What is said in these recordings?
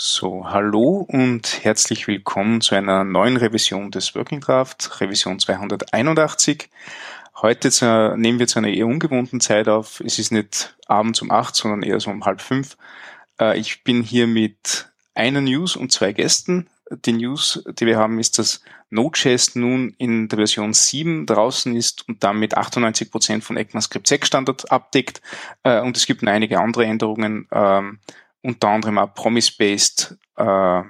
So, hallo und herzlich willkommen zu einer neuen Revision des Working Draft, Revision 281. Heute zu, nehmen wir zu einer eher ungewohnten Zeit auf. Es ist nicht abends um acht, sondern eher so um halb fünf. Äh, ich bin hier mit einer News und zwei Gästen. Die News, die wir haben, ist, dass Node.js nun in der Version 7 draußen ist und damit 98 Prozent von ECMAScript 6 Standard abdeckt. Äh, und es gibt noch einige andere Änderungen. Unter anderem auch Promise-Based äh,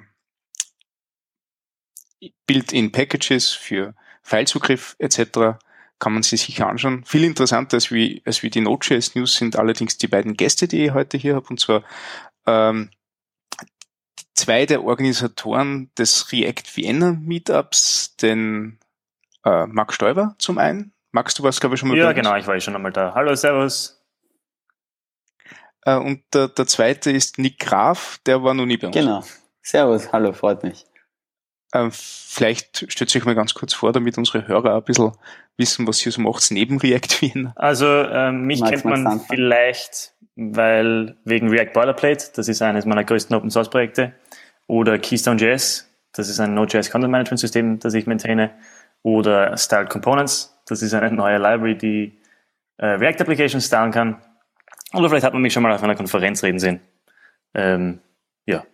Built-in Packages für Filezugriff etc. kann man sich sicher anschauen. Viel interessanter als wie, als wie die Node.js News sind allerdings die beiden Gäste, die ich heute hier habe, und zwar ähm, zwei der Organisatoren des React Vienna Meetups, den äh, Marc Stoiber zum einen. Magst du was, glaube ich, schon mal Ja, genau, ich war ja schon einmal da. Hallo, Servus. Äh, und der, der zweite ist Nick Graf, der war noch nie bei uns. Genau. Servus, hallo, freut mich. Äh, vielleicht stellt sich mal ganz kurz vor, damit unsere Hörer ein bisschen wissen, was ihr so macht neben React Wien. Also ähm, mich Magst kennt man vielleicht, weil wegen React Boilerplate, das ist eines meiner größten Open Source Projekte, oder Keystone.js, das ist ein Node.js Content Management System, das ich maintaine, oder Styled Components, das ist eine neue Library, die äh, React Applications stylen kann. Oder vielleicht hat man mich schon mal auf einer Konferenz reden sehen. Ähm, ja.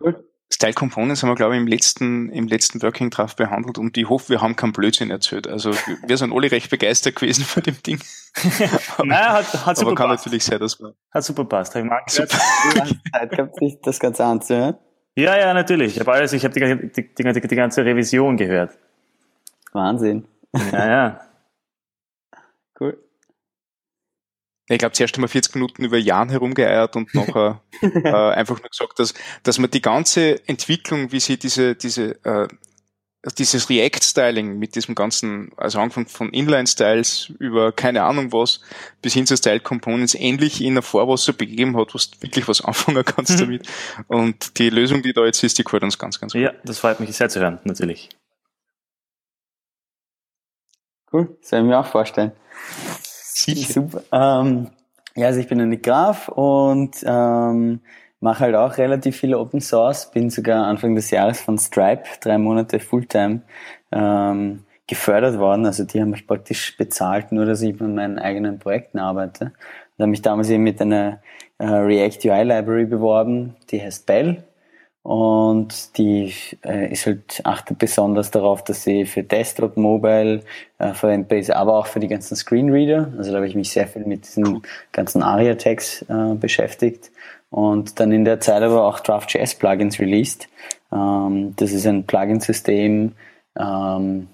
Cool. Style Components haben wir, glaube ich, im letzten, im letzten Working Draft behandelt und ich hoffe, wir haben keinen Blödsinn erzählt. Also wir sind alle recht begeistert gewesen von dem Ding. naja, hat, hat super aber kann passt. natürlich sein, dass wir... Hat super passt. Ich mag super. Zeit gehabt, sich das Ganze anzuhören. Ja, ja, natürlich. Ich habe alles, ich habe die, die, die, die, ganze Revision gehört. Wahnsinn. Ja, ja. Cool. Ich glaube, zuerst einmal 40 Minuten über Jahren herumgeeiert und nachher äh, einfach nur gesagt, dass, dass man die ganze Entwicklung, wie sie diese, diese, äh, dieses React-Styling mit diesem ganzen, also Anfang von Inline-Styles über keine Ahnung was, bis hin zu Style-Components endlich in ein Vorwasser begeben hat, wo du wirklich was anfangen kannst mhm. damit. Und die Lösung, die da jetzt ist, die gefällt uns ganz, ganz gut. Ja, das freut mich sehr zu hören, natürlich. Cool, soll ich mir auch vorstellen. Sicher. Super. Ähm, ja, also ich bin ein Graf und ähm, mache halt auch relativ viel Open Source. Bin sogar Anfang des Jahres von Stripe drei Monate Fulltime ähm, gefördert worden. Also die haben mich praktisch bezahlt, nur dass ich an meinen eigenen Projekten arbeite. Und habe mich damals eben mit einer äh, React UI Library beworben, die heißt Bell. Und die äh, ist halt, achtet besonders darauf, dass sie für Desktop, Mobile äh, verwendbar ist, aber auch für die ganzen Screenreader. Also da habe ich mich sehr viel mit diesen ganzen ARIA-Tags äh, beschäftigt. Und dann in der Zeit aber auch Draft.js Plugins released. Ähm, das ist ein Plugin-System, ähm,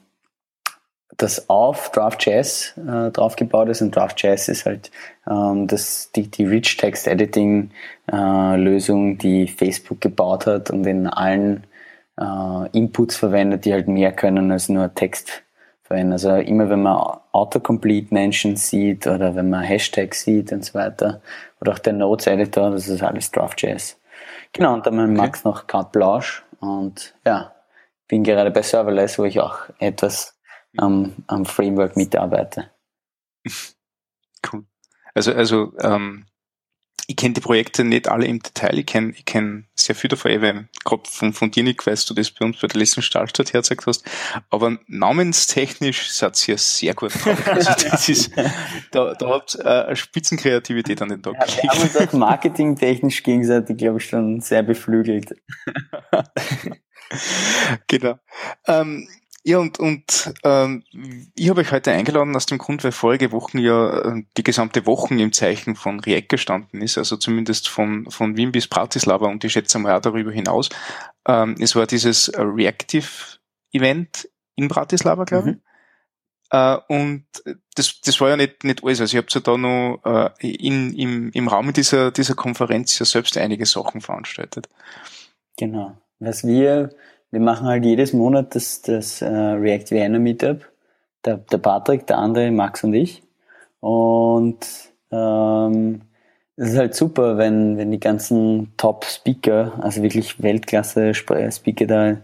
das auf Draft.js äh, draufgebaut ist und Draft.js ist halt ähm, das, die, die Rich Text Editing äh, Lösung, die Facebook gebaut hat und in allen äh, Inputs verwendet, die halt mehr können als nur Text verwenden. Also immer wenn man Autocomplete Menschen sieht oder wenn man Hashtags sieht und so weiter oder auch der Notes Editor, das ist alles Draft.js. Genau, und dann okay. Max noch Carte Blanche und ja, bin gerade bei Serverless, wo ich auch etwas am, am Framework mitarbeite. Cool. Also, also ähm, ich kenne die Projekte nicht alle im Detail, ich kenne ich kenn sehr viel davon, weil gerade von, von dir nicht weißt du das bei uns bei der letzten Stahlstadt hergezeigt hast, aber namenstechnisch seid ihr sehr gut drauf. Also das ist, da, da habt ihr äh, Spitzenkreativität an den Tag ja, Wir haben uns auch marketingtechnisch gegenseitig, glaube ich, schon sehr beflügelt. genau. Ähm, ja, und, und ähm, ich habe euch heute eingeladen aus dem Grund, weil vorige Wochen ja äh, die gesamte Wochen im Zeichen von React gestanden ist, also zumindest von, von Wien bis Bratislava und ich schätze mal auch darüber hinaus. Ähm, es war dieses Reactive-Event in Bratislava, glaube ich. Mhm. Uh, und das, das war ja nicht, nicht alles. Also ich habe ja da noch uh, in, im, im Rahmen dieser, dieser Konferenz ja selbst einige Sachen veranstaltet. Genau. Was wir wir machen halt jedes Monat das, das uh, React Vienna Meetup. Der, der Patrick, der andere, Max und ich. Und ähm, es ist halt super, wenn, wenn die ganzen Top-Speaker, also wirklich Weltklasse-Speaker da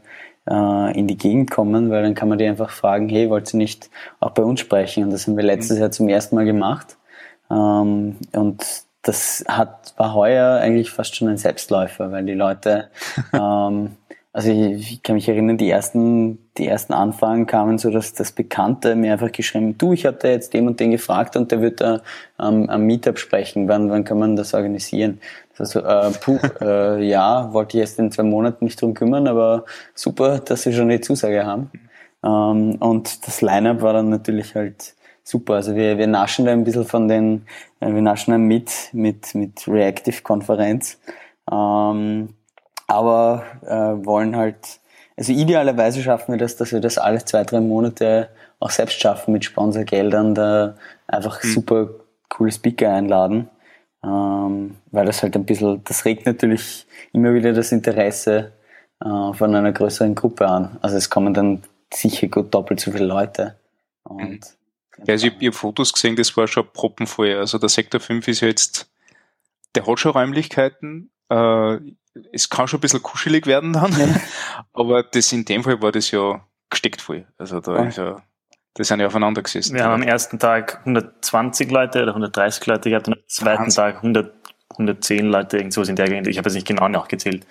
äh, in die Gegend kommen, weil dann kann man die einfach fragen, hey, wollt ihr nicht auch bei uns sprechen? Und das haben wir letztes mhm. Jahr zum ersten Mal gemacht. Ähm, und das hat, war heuer eigentlich fast schon ein Selbstläufer, weil die Leute, ähm, also ich, ich, kann mich erinnern, die ersten, die ersten Anfragen kamen so, dass das Bekannte mir einfach geschrieben, du, ich habe da jetzt dem und den gefragt und der wird da ähm, am Meetup sprechen, wann, wann kann man das organisieren? Also, äh, puh, äh, ja, wollte ich erst in zwei Monaten nicht drum kümmern, aber super, dass sie schon die Zusage haben. Ähm, und das Line-Up war dann natürlich halt super. Also wir, wir naschen da ein bisschen von den, äh, wir naschen da mit, mit, mit Reactive-Konferenz. Ähm, aber äh, wollen halt, also idealerweise schaffen wir das, dass wir das alle zwei, drei Monate auch selbst schaffen mit Sponsorgeldern, da einfach mhm. super coole Speaker einladen. Ähm, weil das halt ein bisschen, das regt natürlich immer wieder das Interesse äh, von einer größeren Gruppe an. Also es kommen dann sicher gut doppelt so viele Leute. Und mhm. Ja, also ich, ich habe Fotos gesehen, das war schon proppenvoll. Also der Sektor 5 ist ja jetzt, der hat schon Räumlichkeiten. Äh, es kann schon ein bisschen kuschelig werden dann, ja. aber das in dem Fall war das ja gesteckt voll. Also da ja. ist ja, das sind ja aufeinander gesessen. Wir haben am ersten Tag 120 Leute oder 130 Leute gehabt und am zweiten Wahnsinn. Tag 100, 110 Leute, irgendwas in der Gegend. Ich habe jetzt nicht genau nachgezählt.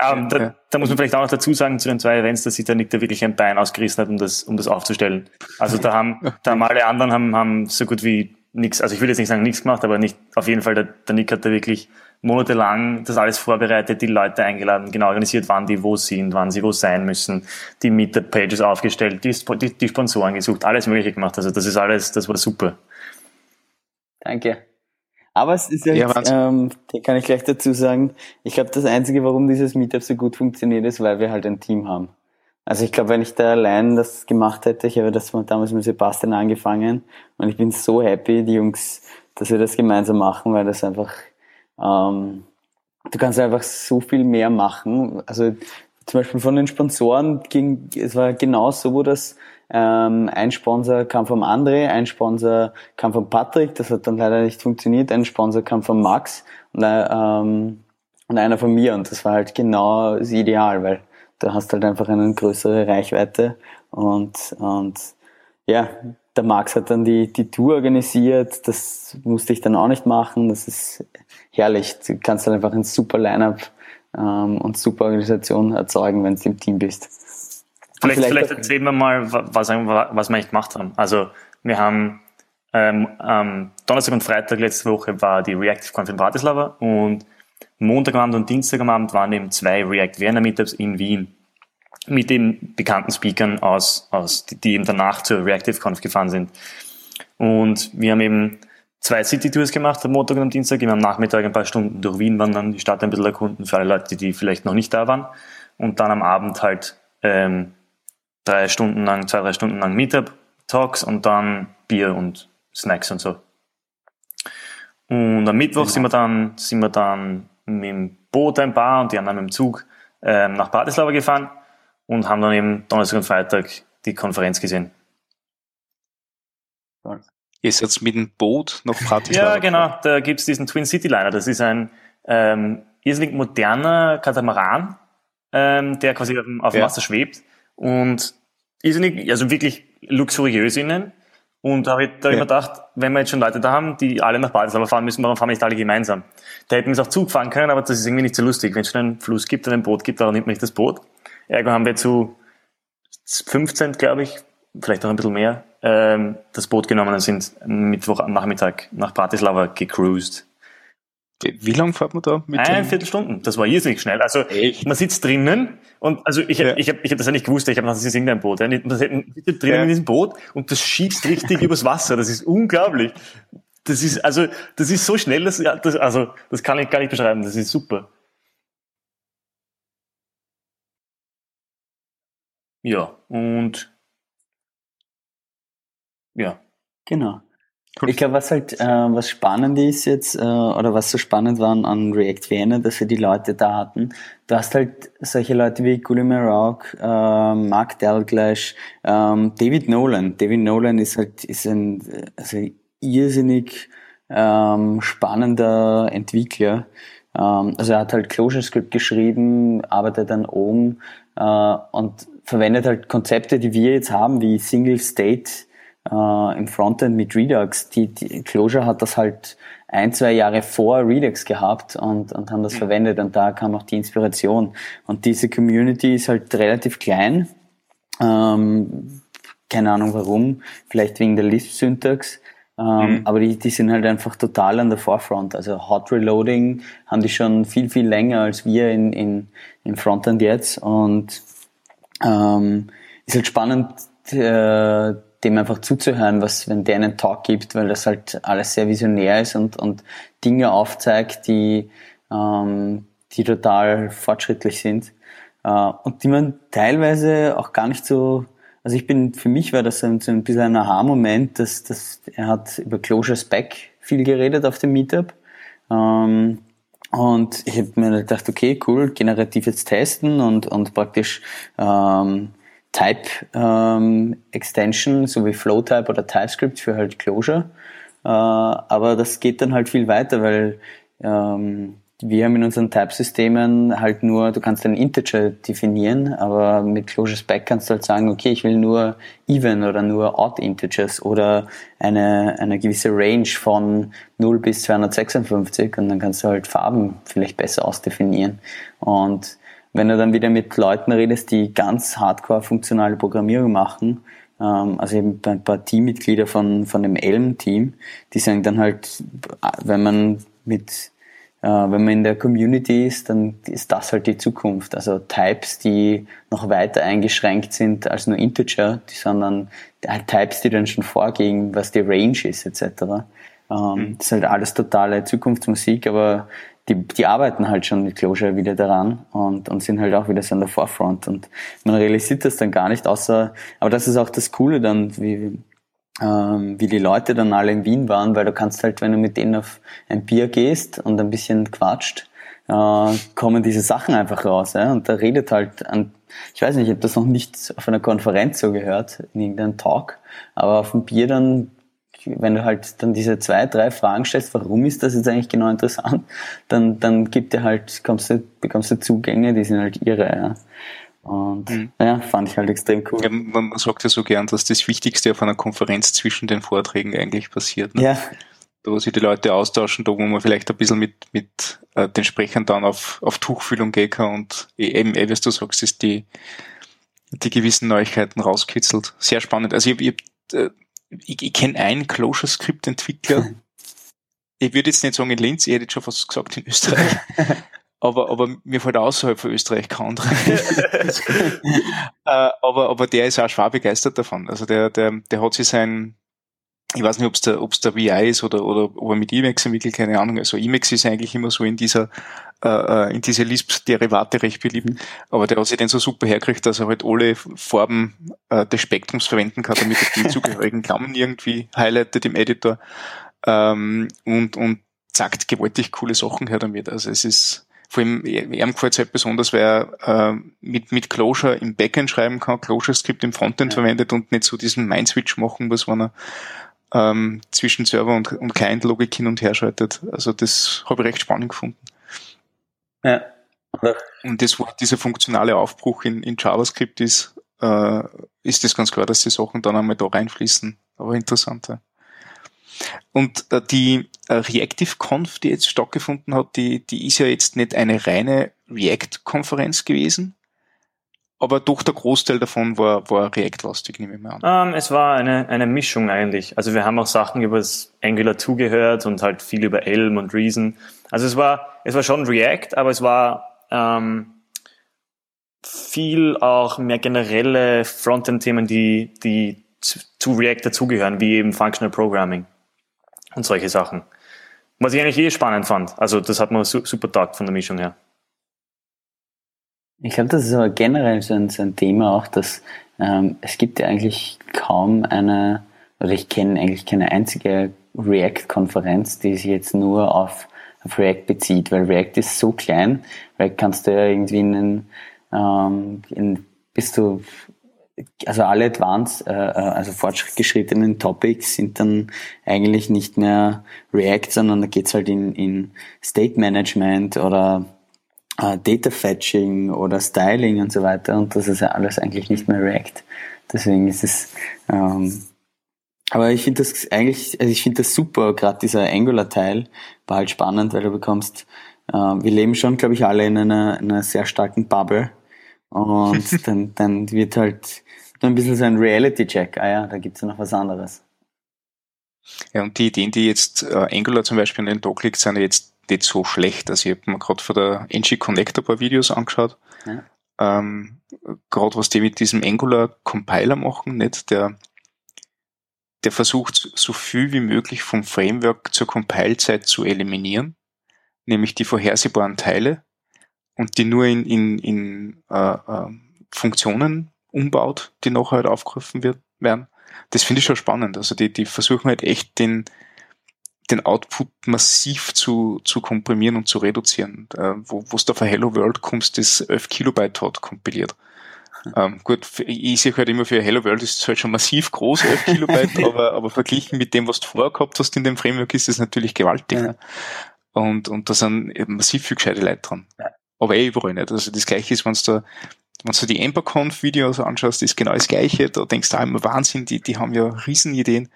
Ähm, da, da, muss man vielleicht auch noch dazu sagen zu den zwei Events, dass sich der Nick da wirklich ein Bein ausgerissen hat, um das, um das aufzustellen. Also da haben, da haben alle anderen haben, haben so gut wie nichts, also ich will jetzt nicht sagen nichts gemacht, aber nicht, auf jeden Fall, der, der Nick hat da wirklich monatelang das alles vorbereitet, die Leute eingeladen, genau organisiert, wann die wo sind, wann sie wo sein müssen, die Meetup-Pages aufgestellt, die, die, die Sponsoren gesucht, alles mögliche gemacht. Also das ist alles, das war super. Danke. Aber es ist ja, ja ähm, den kann ich gleich dazu sagen, ich glaube, das Einzige, warum dieses Meetup so gut funktioniert, ist, weil wir halt ein Team haben. Also ich glaube, wenn ich da allein das gemacht hätte, ich habe das damals mit Sebastian angefangen und ich bin so happy, die Jungs, dass wir das gemeinsam machen, weil das einfach, ähm, du kannst einfach so viel mehr machen. Also zum Beispiel von den Sponsoren ging, es war genau so, dass ähm, ein Sponsor kam vom André, ein Sponsor kam von Patrick, das hat dann leider nicht funktioniert, ein Sponsor kam von Max und, äh, ähm, und einer von mir und das war halt genau das Ideal, weil du hast halt einfach eine größere Reichweite und, und ja, der Max hat dann die, die Tour organisiert, das musste ich dann auch nicht machen, das ist herrlich, du kannst halt einfach ein super Line-Up ähm, und super Organisation erzeugen, wenn du im Team bist. Vielleicht, vielleicht, vielleicht erzählen wir mal, was, was wir eigentlich gemacht haben. Also wir haben ähm, ähm, Donnerstag und Freitag letzte Woche war die Reactive Conf in Bratislava und Montagabend und Dienstagabend waren eben zwei React Vienna Meetups in Wien mit den bekannten Speakern aus, aus die, die eben danach zur Reactive Conf gefahren sind. Und wir haben eben zwei City Tours gemacht am Montag und am Dienstag, immer am Nachmittag ein paar Stunden durch Wien wandern, die Stadt ein bisschen erkunden für alle Leute, die vielleicht noch nicht da waren. Und dann am Abend halt ähm, drei Stunden lang, zwei, drei Stunden lang Meetup-Talks und dann Bier und Snacks und so. Und am Mittwoch genau. sind wir dann, sind wir dann mit dem Boot ein paar und die anderen mit dem Zug ähm, nach Bratislava gefahren und haben dann eben Donnerstag und Freitag die Konferenz gesehen. Ihr seid mit dem Boot nach Bratislava? Ja, genau. Da gibt's diesen Twin City Liner. Das ist ein ähm, irrsinnig moderner Katamaran, ähm, der quasi auf dem, auf dem ja. Wasser schwebt. Und irrsinnig, also wirklich luxuriös innen. Und da habe ich, da ich mir gedacht, wenn wir jetzt schon Leute da haben, die alle nach Bratislava fahren müssen, warum fahren wir nicht alle gemeinsam? Da hätten wir es auch Zug fahren können, aber das ist irgendwie nicht so lustig. Wenn es schon einen Fluss gibt und ein Boot gibt, dann nimmt man nicht das Boot. Ergo haben wir zu 15, glaube ich, vielleicht auch ein bisschen mehr, ähm, das Boot genommen und sind Mittwoch am Nachmittag nach Bratislava gecruised. Wie lange fährt man da? Mit Ein Viertelstunden. Das war irrsinnig schnell. Also Echt? man sitzt drinnen und also ich, ja. ich habe ich hab das ja nicht gewusst. Ich habe gedacht, das ist irgendein Boot. Man sitzt drinnen ja. in diesem Boot und das schiebt richtig übers Wasser. Das ist unglaublich. Das ist also das ist so schnell, dass, das, also das kann ich gar nicht beschreiben. Das ist super. Ja und ja. Genau. Ich glaube, was halt, äh, was spannend ist jetzt, äh, oder was so spannend war an React Vienna, dass wir die Leute da hatten. Du hast halt solche Leute wie Gulimer Rock, äh, Mark Dalglash, ähm, David Nolan. David Nolan ist halt, ist ein, also irrsinnig, ähm, spannender Entwickler. Ähm, also er hat halt ClojureScript geschrieben, arbeitet an oben, und verwendet halt Konzepte, die wir jetzt haben, wie Single State, äh, im Frontend mit Redux. Die, die Clojure hat das halt ein, zwei Jahre vor Redux gehabt und, und haben das mhm. verwendet und da kam auch die Inspiration. Und diese Community ist halt relativ klein. Ähm, keine Ahnung warum, vielleicht wegen der Lisp-Syntax. Ähm, mhm. Aber die, die sind halt einfach total an der Forefront. Also Hot Reloading haben die schon viel, viel länger als wir in, in, im Frontend jetzt. Und ähm, ist halt spannend, äh, dem einfach zuzuhören, was, wenn der einen Talk gibt, weil das halt alles sehr visionär ist und, und Dinge aufzeigt, die, ähm, die total fortschrittlich sind. Äh, und die man teilweise auch gar nicht so, also ich bin, für mich war das ein, so ein bisschen ein Aha-Moment, dass, dass er hat über Closure Spec viel geredet auf dem Meetup. Ähm, und ich habe mir gedacht, okay, cool, generativ jetzt testen und, und praktisch ähm, Type ähm, Extension, so wie Flowtype oder TypeScript für halt Closure. Äh, aber das geht dann halt viel weiter, weil ähm, wir haben in unseren Type-Systemen halt nur, du kannst einen Integer definieren, aber mit Closure Spec kannst du halt sagen, okay, ich will nur even oder nur odd Integers oder eine, eine gewisse Range von 0 bis 256 und dann kannst du halt Farben vielleicht besser ausdefinieren. Und wenn du dann wieder mit Leuten redest, die ganz hardcore funktionale Programmierung machen, ähm, also eben ein paar Teammitglieder von, von dem Elm-Team, die sagen dann halt, wenn man mit wenn man in der Community ist, dann ist das halt die Zukunft. Also Types, die noch weiter eingeschränkt sind als nur Integer, die sondern halt Types, die dann schon vorgehen, was die Range ist, etc. Ähm, mhm. Das ist halt alles totale Zukunftsmusik, aber die, die arbeiten halt schon mit Closure wieder daran und, und sind halt auch wieder so an der Forefront und man realisiert das dann gar nicht, außer, aber das ist auch das Coole dann, wie, ähm, wie die Leute dann alle in Wien waren, weil du kannst halt, wenn du mit denen auf ein Bier gehst und ein bisschen quatscht, äh, kommen diese Sachen einfach raus. Ja? Und da redet halt an, ich weiß nicht, ich habe das noch nicht auf einer Konferenz so gehört, in irgendeinem Talk, aber auf dem Bier dann wenn du halt dann diese zwei, drei Fragen stellst, warum ist das jetzt eigentlich genau interessant, dann, dann gibt dir halt, kommst du, bekommst du Zugänge, die sind halt irre, ja. Und mhm. ja, fand ich halt extrem cool. Ja, man sagt ja so gern, dass das Wichtigste auf einer Konferenz zwischen den Vorträgen eigentlich passiert. Ne? Ja. Da wo sich die Leute austauschen, da wo man vielleicht ein bisschen mit, mit äh, den Sprechern dann auf, auf Tuchfühlung gehen kann und eben, eh, wie du sagst, ist die, die gewissen Neuigkeiten rauskitzelt. Sehr spannend. Also ich, ich, äh, ich, ich kenne einen Closure-Script-Entwickler. ich würde jetzt nicht sagen in Linz, ich hätte schon fast gesagt in Österreich. aber, aber mir fällt außerhalb von Österreich kein anderer. äh, aber, aber der ist auch schwer begeistert davon. Also der, der, der hat sich sein, ich weiß nicht, ob es der, ob's der VI ist oder, oder ob er mit Emacs entwickelt, keine Ahnung. Also Emacs ist eigentlich immer so in dieser, äh, äh in diese Lisp-Derivate recht beliebt. Mhm. Aber der hat sich den so super hergekriegt, dass er halt alle Farben äh, des Spektrums verwenden kann, damit er die zugehörigen Klammern irgendwie highlightet im Editor. Ähm, und, und sagt gewaltig coole Sachen her damit. Also es ist, vor allem, ihm gefällt es halt besonders, weil er äh, mit, mit Closure im Backend schreiben kann, Closure-Skript im Frontend ja. verwendet und nicht so diesen Mind-Switch machen muss, wenn er ähm, zwischen Server und, und Client-Logik hin und her schaltet. Also das habe ich recht spannend gefunden. Ja. Und das, wo dieser funktionale Aufbruch in, in JavaScript ist, äh, ist das ganz klar, dass die Sachen dann einmal da reinfließen. Aber interessant. Ja. Und äh, die äh, Reactive Conf, die jetzt stattgefunden hat, die, die ist ja jetzt nicht eine reine React-Konferenz gewesen, aber doch der Großteil davon war, war React-lastig, nehme ich mal an. Um, ähm, es war eine, eine Mischung eigentlich. Also wir haben auch Sachen über das Angular 2 gehört und halt viel über Elm und Reason. Also es war, es war schon React, aber es war ähm, viel auch mehr generelle Frontend-Themen, die, die zu React dazugehören, wie eben Functional Programming und solche Sachen. Was ich eigentlich eh spannend fand. Also das hat man super taugt von der Mischung her. Ich glaube, das ist aber generell so ein, so ein Thema auch, dass ähm, es gibt ja eigentlich kaum eine, oder ich kenne eigentlich keine einzige React-Konferenz, die sich jetzt nur auf, auf React bezieht, weil React ist so klein, React kannst du ja irgendwie in, ähm, in bis du also alle Advanced, äh, äh, also fortgeschrittenen Topics sind dann eigentlich nicht mehr React, sondern da geht's halt in, in State Management oder äh, Data Fetching oder Styling und so weiter und das ist ja alles eigentlich nicht mehr React. Deswegen ist es ähm, Aber ich finde das eigentlich, also ich finde das super, gerade dieser Angular-Teil war halt spannend, weil du bekommst, äh, wir leben schon, glaube ich, alle in einer, in einer sehr starken Bubble. Und dann, dann wird halt ein bisschen so ein Reality-Check, ah ja, da gibt's ja noch was anderes. Ja, und die Ideen, die jetzt äh, Angular zum Beispiel in den Dock liegt, sind ja jetzt nicht so schlecht. Also ich habe mir gerade von der NG Connect ein paar Videos angeschaut. Ja. Ähm, gerade was die mit diesem Angular Compiler machen, nicht? Der, der versucht so viel wie möglich vom Framework zur Compile-Zeit zu eliminieren, nämlich die vorhersehbaren Teile und die nur in, in, in äh, äh, Funktionen umbaut, die nachher halt aufgerufen wird, werden. Das finde ich schon spannend. Also die, die versuchen halt echt den, den Output massiv zu, zu komprimieren und zu reduzieren. Äh, wo wo es da für Hello World kommst, das 11 Kilobyte hat kompiliert. Ähm, gut, ich sehe halt immer für Hello World ist es halt schon massiv groß, 11 Kilobyte, aber, aber verglichen mit dem, was du vorher gehabt hast in dem Framework, ist es natürlich gewaltig. Ja. Und, und da sind massiv viel gescheite Leute dran. Ja. Aber eh überall nicht. Also das gleiche ist, wenn du da wenn du die Emperconf-Videos anschaust, ist genau das Gleiche. Da denkst du auch immer Wahnsinn, die, die haben ja Riesenideen.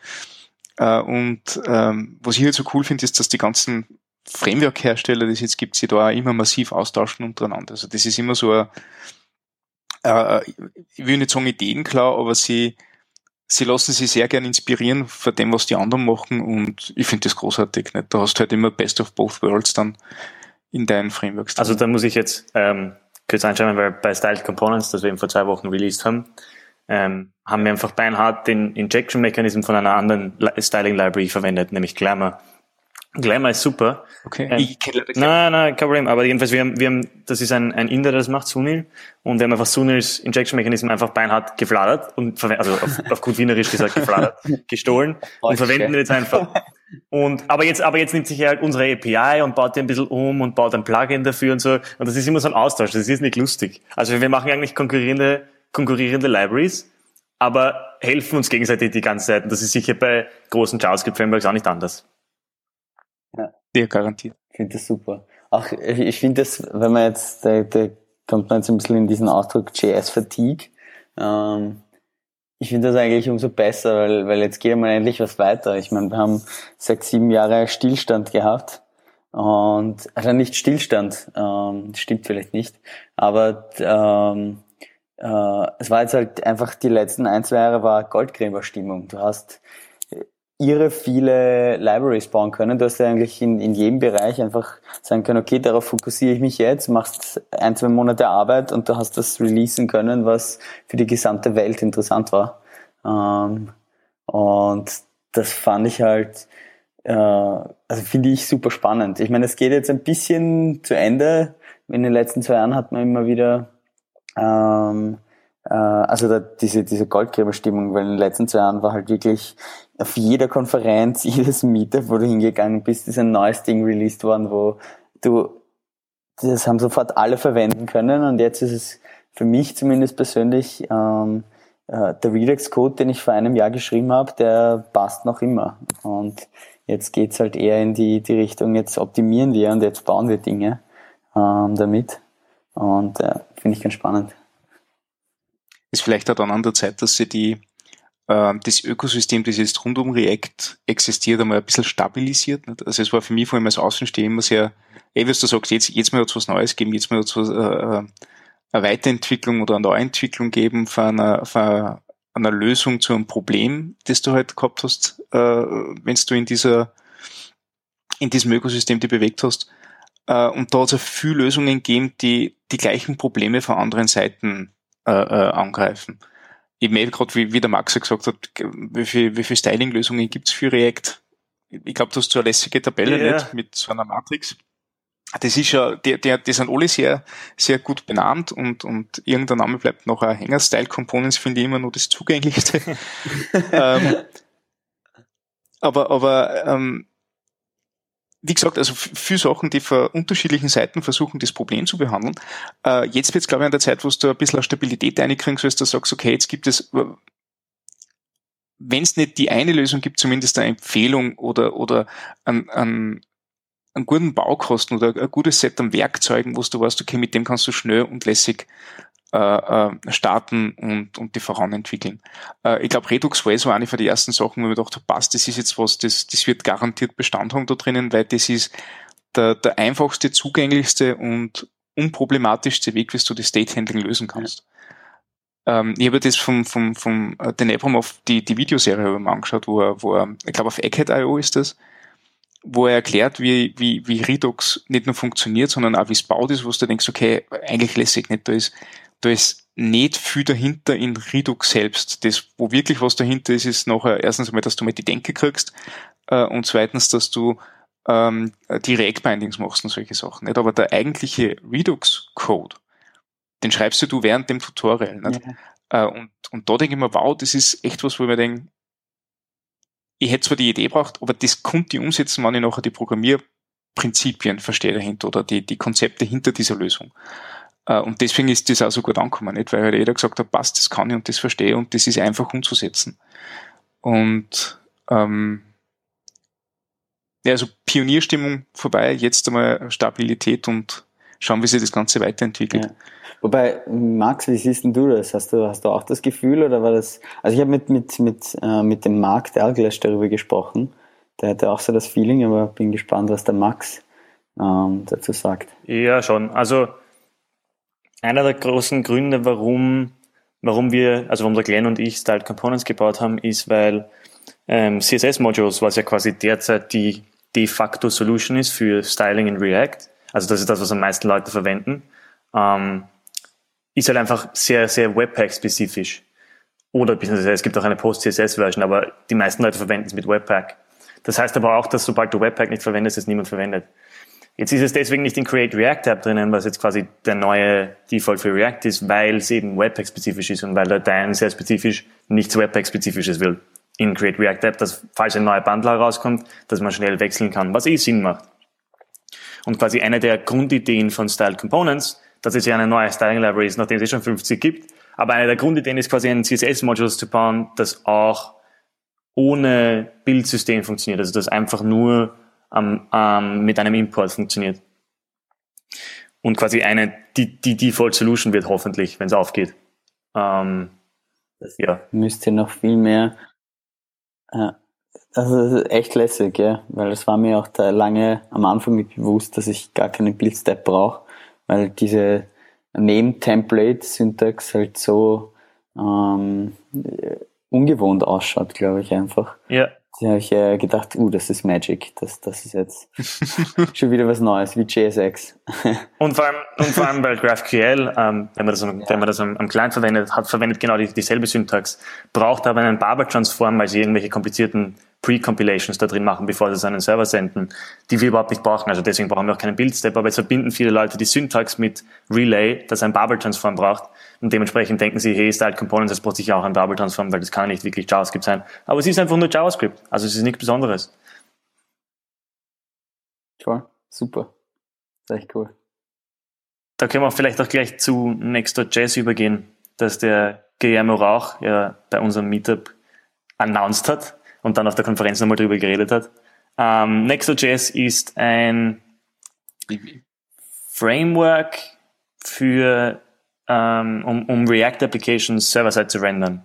Äh, und ähm, was ich halt so cool finde, ist, dass die ganzen Framework-Hersteller, die es jetzt gibt, sich da auch immer massiv austauschen untereinander. Also das ist immer so ein, äh, ich will nicht sagen Ideenklar, aber sie, sie lassen sich sehr gern inspirieren von dem, was die anderen machen und ich finde das großartig. Nicht? Da hast du halt immer Best of Both Worlds dann in deinen Frameworks. Also da muss ich jetzt ähm, kurz anschauen, weil bei Styled Components, das wir eben vor zwei Wochen released haben, ähm, haben wir einfach beinhart den Injection Mechanism von einer anderen Styling Library verwendet, nämlich Glamour. Glamour ist super. Okay. Ähm, ich kenne Nein, nein, kein Problem. Aber jedenfalls, wir haben, wir haben, das ist ein, ein Inder, der das macht, Sunil. Und wir haben einfach Sunils Injection Mechanism einfach beinhart gefladert und, also auf, auf gut Wienerisch gesagt, gefladert, gestohlen und verwenden jetzt einfach. Und, aber jetzt, aber jetzt nimmt sich halt unsere API und baut die ein bisschen um und baut ein Plugin dafür und so. Und das ist immer so ein Austausch. Das ist nicht lustig. Also wir machen eigentlich konkurrierende, konkurrierende Libraries, aber helfen uns gegenseitig die ganze Zeit. Und das ist sicher bei großen JavaScript-Frameworks auch nicht anders. Ja, ja garantiert. Ich finde das super. Auch, ich finde das, wenn man jetzt, da, da kommt man jetzt ein bisschen in diesen Ausdruck JS-Fatigue. Ähm, ich finde das eigentlich umso besser, weil, weil jetzt geht mal endlich was weiter. Ich meine, wir haben sechs, sieben Jahre Stillstand gehabt. Und, also nicht Stillstand, ähm, stimmt vielleicht nicht, aber ähm, äh, es war jetzt halt einfach die letzten ein, zwei Jahre war Goldgräberstimmung. Du hast irre viele Libraries bauen können. Du hast ja eigentlich in, in jedem Bereich einfach sagen können, okay, darauf fokussiere ich mich jetzt, machst ein, zwei Monate Arbeit und du hast das releasen können, was für die gesamte Welt interessant war. Ähm, und das fand ich halt, äh, also finde ich super spannend. Ich meine, es geht jetzt ein bisschen zu Ende. In den letzten zwei Jahren hat man immer wieder ähm, äh, also da, diese, diese Goldgräberstimmung, weil in den letzten zwei Jahren war halt wirklich auf jeder Konferenz, jedes Meetup, wo du hingegangen bist, ist ein neues Ding released worden, wo du, das haben sofort alle verwenden können und jetzt ist es für mich zumindest persönlich, ähm, äh, der Redux-Code, den ich vor einem Jahr geschrieben habe, der passt noch immer. Und jetzt geht's halt eher in die, die Richtung, jetzt optimieren wir und jetzt bauen wir Dinge ähm, damit. Und äh, finde ich ganz spannend ist vielleicht auch dann an der Zeit, dass sie die, äh, das Ökosystem, das jetzt rund um React existiert, einmal ein bisschen stabilisiert. Nicht? Also es war für mich vor allem als Außenstehender immer sehr, ey, wie du sagst, jetzt, jetzt mal was Neues geben, jetzt mal was, äh, äh, eine Weiterentwicklung oder eine Neuentwicklung geben von einer, von einer Lösung zu einem Problem, das du halt gehabt hast, äh, wenn du in dieser, in diesem Ökosystem dich bewegt hast. Äh, und da hat es viele Lösungen gegeben, die die gleichen Probleme von anderen Seiten äh, äh, angreifen. Ich meine gerade, wie, wie der Max ja gesagt hat, wie viel, wie viel Styling-Lösungen gibt's für React? Ich glaube, du hast so eine lässige Tabelle ja. nicht mit so einer Matrix. Das ist ja, die, die, die sind alle sehr, sehr gut benannt und, und irgendein Name bleibt noch ein Hänger. Style Components finde ich immer nur das zugänglichste. ähm, aber, aber ähm, wie gesagt, also viele Sachen, die von unterschiedlichen Seiten versuchen, das Problem zu behandeln. Äh, jetzt wird es, glaube ich, an der Zeit, wo du ein bisschen Stabilität reinkriegst, dass du sagst, okay, jetzt gibt es, wenn es nicht die eine Lösung gibt, zumindest eine Empfehlung oder, oder an, an, einen guten Baukosten oder ein gutes Set an Werkzeugen, wo du weißt, okay, mit dem kannst du schnell und lässig äh, äh, starten und, und die voranentwickeln. Äh, ich glaube, Redux war eh so eine von den ersten Sachen, wo ich gedacht habe, passt, das ist jetzt was, das, das wird garantiert Bestand haben da drinnen, weil das ist der, der einfachste, zugänglichste und unproblematischste Weg, wie du das State Handling lösen kannst. Ähm, ich habe das vom, vom, vom äh, den Abramov, die, die Videoserie mir angeschaut, wo er, wo er, ich glaube auf Egghead.io ist das, wo er erklärt, wie, wie, wie Redux nicht nur funktioniert, sondern auch wie es baut ist, wo du denkst, okay, eigentlich lässig nicht, da ist, da ist nicht viel dahinter in Redux selbst. Das, wo wirklich was dahinter ist, ist nachher erstens einmal, dass du mal die Denke kriegst äh, und zweitens, dass du ähm, die React-Bindings machst und solche Sachen. Nicht? Aber der eigentliche Redux-Code, den schreibst du während dem Tutorial. Nicht? Ja. Äh, und, und da denke ich mir, wow, das ist echt was, wo ich mir denke, ich hätte zwar die Idee braucht, aber das konnte ich umsetzen, wenn ich nachher die Programmierprinzipien verstehe dahinter oder die, die Konzepte hinter dieser Lösung. Äh, und deswegen ist das auch so gut angekommen, nicht? Weil halt jeder gesagt hat, passt, das kann ich und das verstehe und das ist einfach umzusetzen. Und ähm, ja, also Pionierstimmung vorbei, jetzt einmal Stabilität und schauen, wie sich das Ganze weiterentwickelt. Ja. Wobei, Max, wie siehst denn du das? Hast du, hast du auch das Gefühl oder war das, also ich habe mit, mit, mit, äh, mit dem Marc Derglash darüber gesprochen. Der hatte auch so das Feeling, aber bin gespannt, was der Max ähm, dazu sagt. Ja, schon. Also einer der großen Gründe, warum, warum wir, also warum der Glenn und ich Styled Components gebaut haben, ist, weil ähm, CSS-Modules, was ja quasi derzeit die de facto Solution ist für Styling in React, also das ist das, was am meisten Leute verwenden, ähm, ist halt einfach sehr, sehr Webpack-spezifisch. Oder es gibt auch eine Post-CSS-Version, aber die meisten Leute verwenden es mit Webpack. Das heißt aber auch, dass sobald du Webpack nicht verwendest, es niemand verwendet. Jetzt ist es deswegen nicht in Create React App drinnen, was jetzt quasi der neue Default für React ist, weil es eben Webpack-spezifisch ist und weil Dein sehr spezifisch nichts Webpack-spezifisches will in Create React App, dass falls ein neuer Bundle herauskommt, dass man schnell wechseln kann, was eh Sinn macht. Und quasi eine der Grundideen von Style Components, dass es ja eine neue Styling Library ist, nachdem es eh schon 50 gibt, aber eine der Grundideen ist quasi ein CSS-Module zu bauen, das auch ohne Bildsystem funktioniert, also das einfach nur ähm, ähm, mit einem Import funktioniert. Und quasi eine, die, die Default Solution wird hoffentlich, wenn es aufgeht. Ähm, das ja. müsste noch viel mehr ja. Also echt lässig, ja, weil es war mir auch da lange am Anfang nicht bewusst, dass ich gar keine Build-Step brauche, weil diese Name-Template-Syntax halt so ähm, ungewohnt ausschaut, glaube ich einfach. Ja. Da habe ich äh, gedacht, uh, das ist Magic, das, das ist jetzt schon wieder was Neues, wie JSX. und, vor allem, und vor allem bei GraphQL, ähm, wenn man das, am, ja. wenn man das am, am Client verwendet, hat verwendet genau die, dieselbe Syntax, braucht aber einen Barber-Transform, weil sie irgendwelche komplizierten Pre-Compilations da drin machen, bevor sie es an den Server senden, die wir überhaupt nicht brauchen. Also deswegen brauchen wir auch keinen Build-Step, aber jetzt verbinden viele Leute die Syntax mit Relay, das ein Barber-Transform braucht. Und dementsprechend denken sie, hey, Style Components, das braucht sicher auch ein Barber-Transform, weil das kann nicht wirklich JavaScript sein. Aber es ist einfach nur JavaScript. Also es ist nichts Besonderes. Cool, super. Das ist echt cool. Da können wir vielleicht auch gleich zu Next.js übergehen, dass der Guillermo Rauch ja bei unserem Meetup announced hat und dann auf der Konferenz nochmal drüber geredet hat. Ähm, Next.js ist ein Framework für, ähm, um, um React Applications server-side zu rendern.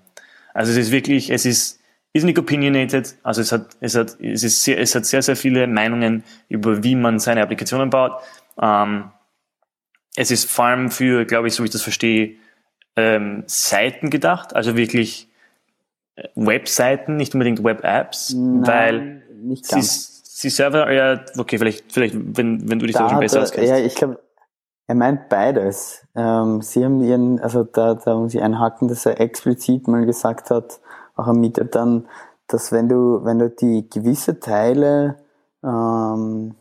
Also es ist wirklich, es ist, ist nicht opinionated, also es hat, es hat, es ist sehr, es hat sehr, sehr viele Meinungen über, wie man seine Applikationen baut. Ähm, es ist vor allem für, glaube ich, so wie ich das verstehe, ähm, Seiten gedacht, also wirklich Webseiten, nicht unbedingt Web-Apps, weil nicht ganz. Sie, sie Server, ja, okay, vielleicht, vielleicht, wenn, wenn du dich da schon besser auskennst. Ja, ich glaube, er meint beides. Ähm, sie haben ihren, also da, da muss ich einhaken, dass er explizit mal gesagt hat, auch am Meetup dann, dass wenn du, wenn du die gewisse Teile, ähm,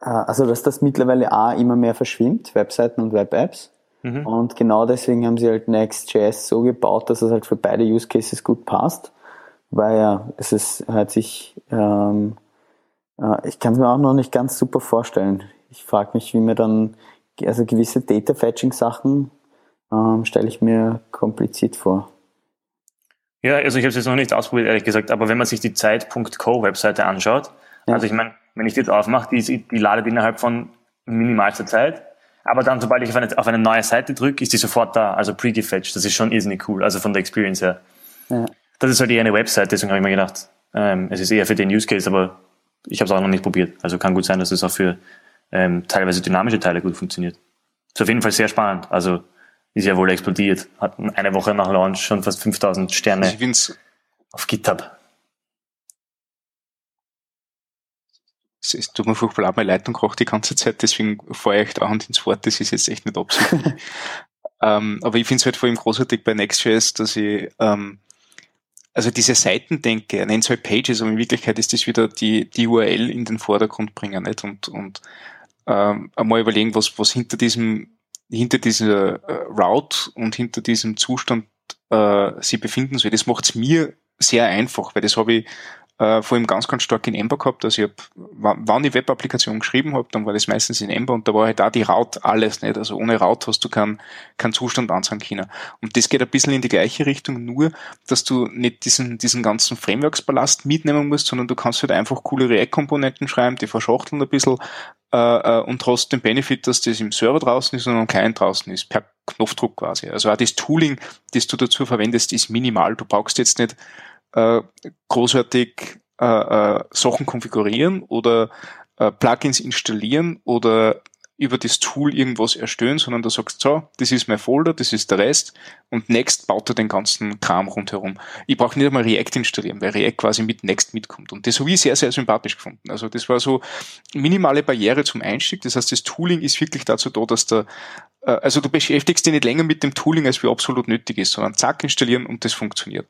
äh, also dass das mittlerweile A immer mehr verschwimmt, Webseiten und Web-Apps, Mhm. Und genau deswegen haben sie halt Next.js so gebaut, dass es halt für beide Use Cases gut passt. Weil ja, es ist, hat sich, ähm, äh, ich kann es mir auch noch nicht ganz super vorstellen. Ich frage mich, wie mir dann, also gewisse Data Fetching Sachen ähm, stelle ich mir kompliziert vor. Ja, also ich habe es jetzt noch nicht ausprobiert, ehrlich gesagt, aber wenn man sich die Zeit.co Webseite anschaut, ja. also ich meine, wenn ich die jetzt aufmache, die, die ladet innerhalb von minimalster Zeit Aber dann, sobald ich auf eine, auf eine neue Seite drücke, ist die sofort da, also pre-gefetched. Das ist schon irrsinnig cool, also von der Experience her. Ja. Das ist halt eher eine Website, deswegen habe ich mir gedacht, ähm, es ist eher für den Use Case, aber ich habe es auch noch nicht probiert. Also kann gut sein, dass es auch für ähm, teilweise dynamische Teile gut funktioniert. Ist auf jeden Fall sehr spannend. Also ist ja wohl explodiert. Hat eine Woche nach Launch schon fast 5000 Sterne also auf GitHub. Es tut mir furchtbar leid, meine Leitung kocht die ganze Zeit, deswegen fahre ich da Hand ins Wort, das ist jetzt echt nicht Absicht. ähm, aber ich finde es halt vor allem großartig bei Next.js, dass ich ähm, also diese Seitendenke, er nennt es halt Pages, aber in Wirklichkeit ist das wieder die, die URL in den Vordergrund bringen, nicht? Und, und ähm, einmal überlegen, was, was hinter diesem, hinter dieser äh, Route und hinter diesem Zustand äh, sie befinden soll. Das macht es mir sehr einfach, weil das habe ich äh, vor allem ganz, ganz stark in Ember gehabt. Also ich habe, wann ich Web-Applikation geschrieben habe, dann war das meistens in Ember und da war halt auch die Route alles nicht. Also ohne Route hast du keinen keinen Zustand anzeigen können. Und das geht ein bisschen in die gleiche Richtung, nur dass du nicht diesen, diesen ganzen Frameworks-Ballast mitnehmen musst, sondern du kannst halt einfach coole React-Komponenten schreiben, die verschachteln ein bisschen äh, äh, und hast den Benefit, dass das im Server draußen ist und am Client draußen ist, per Knopfdruck quasi. Also auch das Tooling, das du dazu verwendest, ist minimal. Du brauchst jetzt nicht äh, großartig äh, äh, Sachen konfigurieren oder äh, Plugins installieren oder über das Tool irgendwas erstellen, sondern du sagst, so, das ist mein Folder, das ist der Rest und Next baut er den ganzen Kram rundherum. Ich brauche nicht einmal React installieren, weil React quasi mit Next mitkommt. Und das habe ich sehr, sehr sympathisch gefunden. Also das war so minimale Barriere zum Einstieg. Das heißt, das Tooling ist wirklich dazu da, dass der äh, also du beschäftigst dich nicht länger mit dem Tooling, als wie absolut nötig ist, sondern zack, installieren und das funktioniert.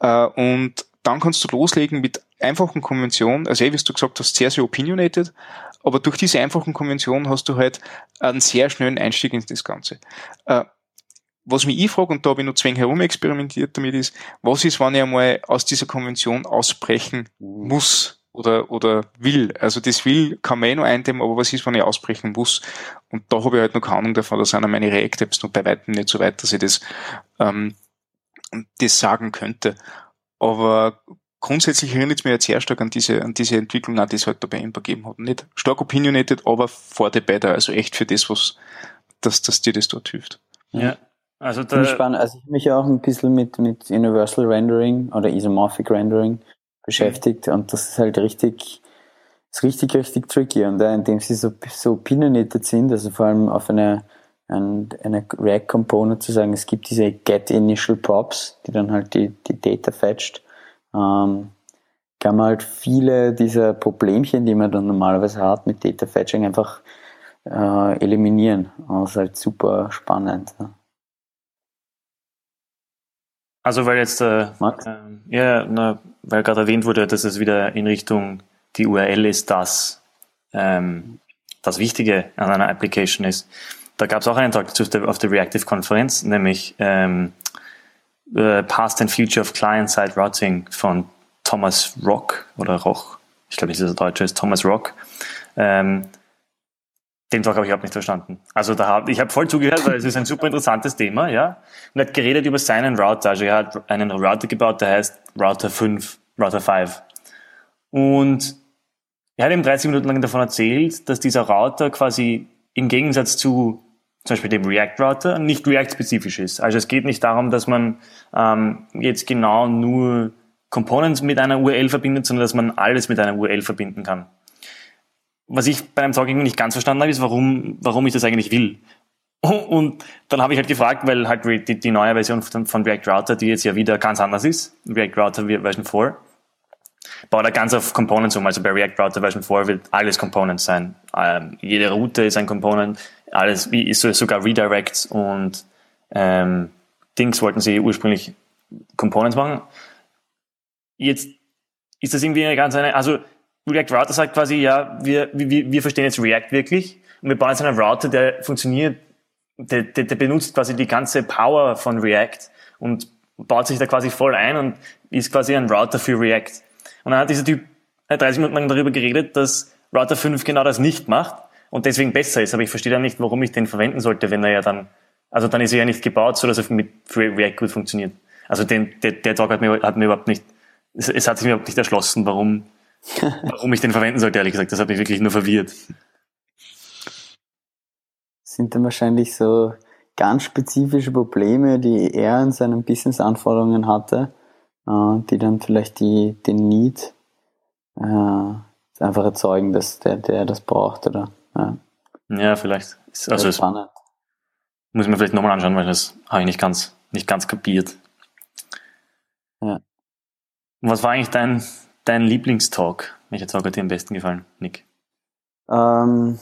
Äh, und dann kannst du loslegen mit einfachen Konventionen, also eh, wie du gesagt hast, sehr, sehr opinionated, aber durch diese einfachen Konventionen hast du halt einen sehr schnellen Einstieg in das Ganze. Äh, was mich ich frage, und da habe ich noch zwäng herum experimentiert damit, ist, was ist, wenn ich einmal aus dieser Konvention ausbrechen muss? oder, oder will. Also das will kann man eh noch eindämmen, aber was ist, wenn ich ausbrechen muss? Und da habe ich halt noch keine Ahnung davon, da sind meine React-Apps noch bei weitem nicht so weit, dass ich das, ähm, das sagen könnte. Aber grundsätzlich erinnert es mich jetzt sehr stark an diese, an diese Entwicklung, die es halt da bei Ember gegeben hat. Nicht stark opinionated, aber for the better, also echt für das, was, dass, dass dir das dort hilft. Ja. Also da, spannend. Also ich mich auch ein bisschen mit, mit Universal Rendering oder Isomorphic Rendering beschäftigt und das ist halt richtig, ist richtig, richtig tricky und äh, indem sie so, so opinionated sind, also vor allem auf eine, eine, eine React Component zu sagen, es gibt diese Get Initial Props, die dann halt die, die Data fetcht, ähm, kann man halt viele dieser Problemchen, die man dann normalerweise hat mit Data Fetching, einfach äh, eliminieren. das ist halt super spannend. Ja. Also weil jetzt äh, äh, ja, na, weil gerade erwähnt wurde, dass es wieder in Richtung die URL ist, das ähm, das Wichtige an einer Application ist. Da gab es auch einen Talk auf der, auf der Reactive Konferenz, nämlich ähm, äh, Past and Future of Client-Side Routing von Thomas Rock oder Roch, ich glaube nicht, dass er Deutscher ist, Thomas Rock. Ähm, den Talk habe ich überhaupt nicht verstanden. Also da hab, ich habe voll zugehört, weil es ist ein super interessantes Thema, ja. Und er hat geredet über seinen Router. Also er hat einen Router gebaut, der heißt Router 5, Router 5. Und er hat ihm 30 Minuten lang davon erzählt, dass dieser Router quasi im Gegensatz zu zum Beispiel dem React-Router nicht React-spezifisch ist. Also es geht nicht darum, dass man ähm, jetzt genau nur Components mit einer URL verbindet, sondern dass man alles mit einer URL verbinden kann was ich bei einem Talk irgendwie nicht ganz verstanden habe, ist, warum, warum ich das eigentlich will. Und dann habe ich halt gefragt, weil halt die, die neue Version von, von, React Router, die jetzt ja wieder ganz anders ist, React Router Version 4, baut er ganz auf Components um. Also bei React Router Version 4 wird alles Components sein. Ähm, jede Route ist ein Component, alles wie ist sogar Redirects und ähm, Dings wollten sie ursprünglich Components machen. Jetzt ist das irgendwie eine ganz eine, also React Router sagt quasi, ja, wir, wir, wir verstehen jetzt React wirklich und wir bauen jetzt einen Router, der funktioniert, der, der, der benutzt quasi die ganze Power von React und baut sich da quasi voll ein und ist quasi ein Router für React. Und dann hat dieser Typ 30 Minuten lang darüber geredet, dass Router 5 genau das nicht macht und deswegen besser ist. Aber ich verstehe dann nicht, warum ich den verwenden sollte, wenn er ja dann, also dann ist er ja nicht gebaut, so dass er mit React gut funktioniert. Also den, der, der Talk hat mir, hat mir überhaupt nicht, es, es hat sich mir überhaupt nicht erschlossen, warum, Warum ich den verwenden sollte, ehrlich gesagt, das hat mich wirklich nur verwirrt. sind dann wahrscheinlich so ganz spezifische Probleme, die er in seinen Business-Anforderungen hatte, äh, die dann vielleicht die, den Need äh, einfach erzeugen, dass der, der das braucht, oder? Ja, ja vielleicht. Ist, also spannend. Muss ich mir vielleicht nochmal anschauen, weil das habe ich nicht ganz, nicht ganz kapiert. Ja. Was war eigentlich dein, dein Lieblingstalk? Welcher Talk hat dir am besten gefallen, Nick? Ähm,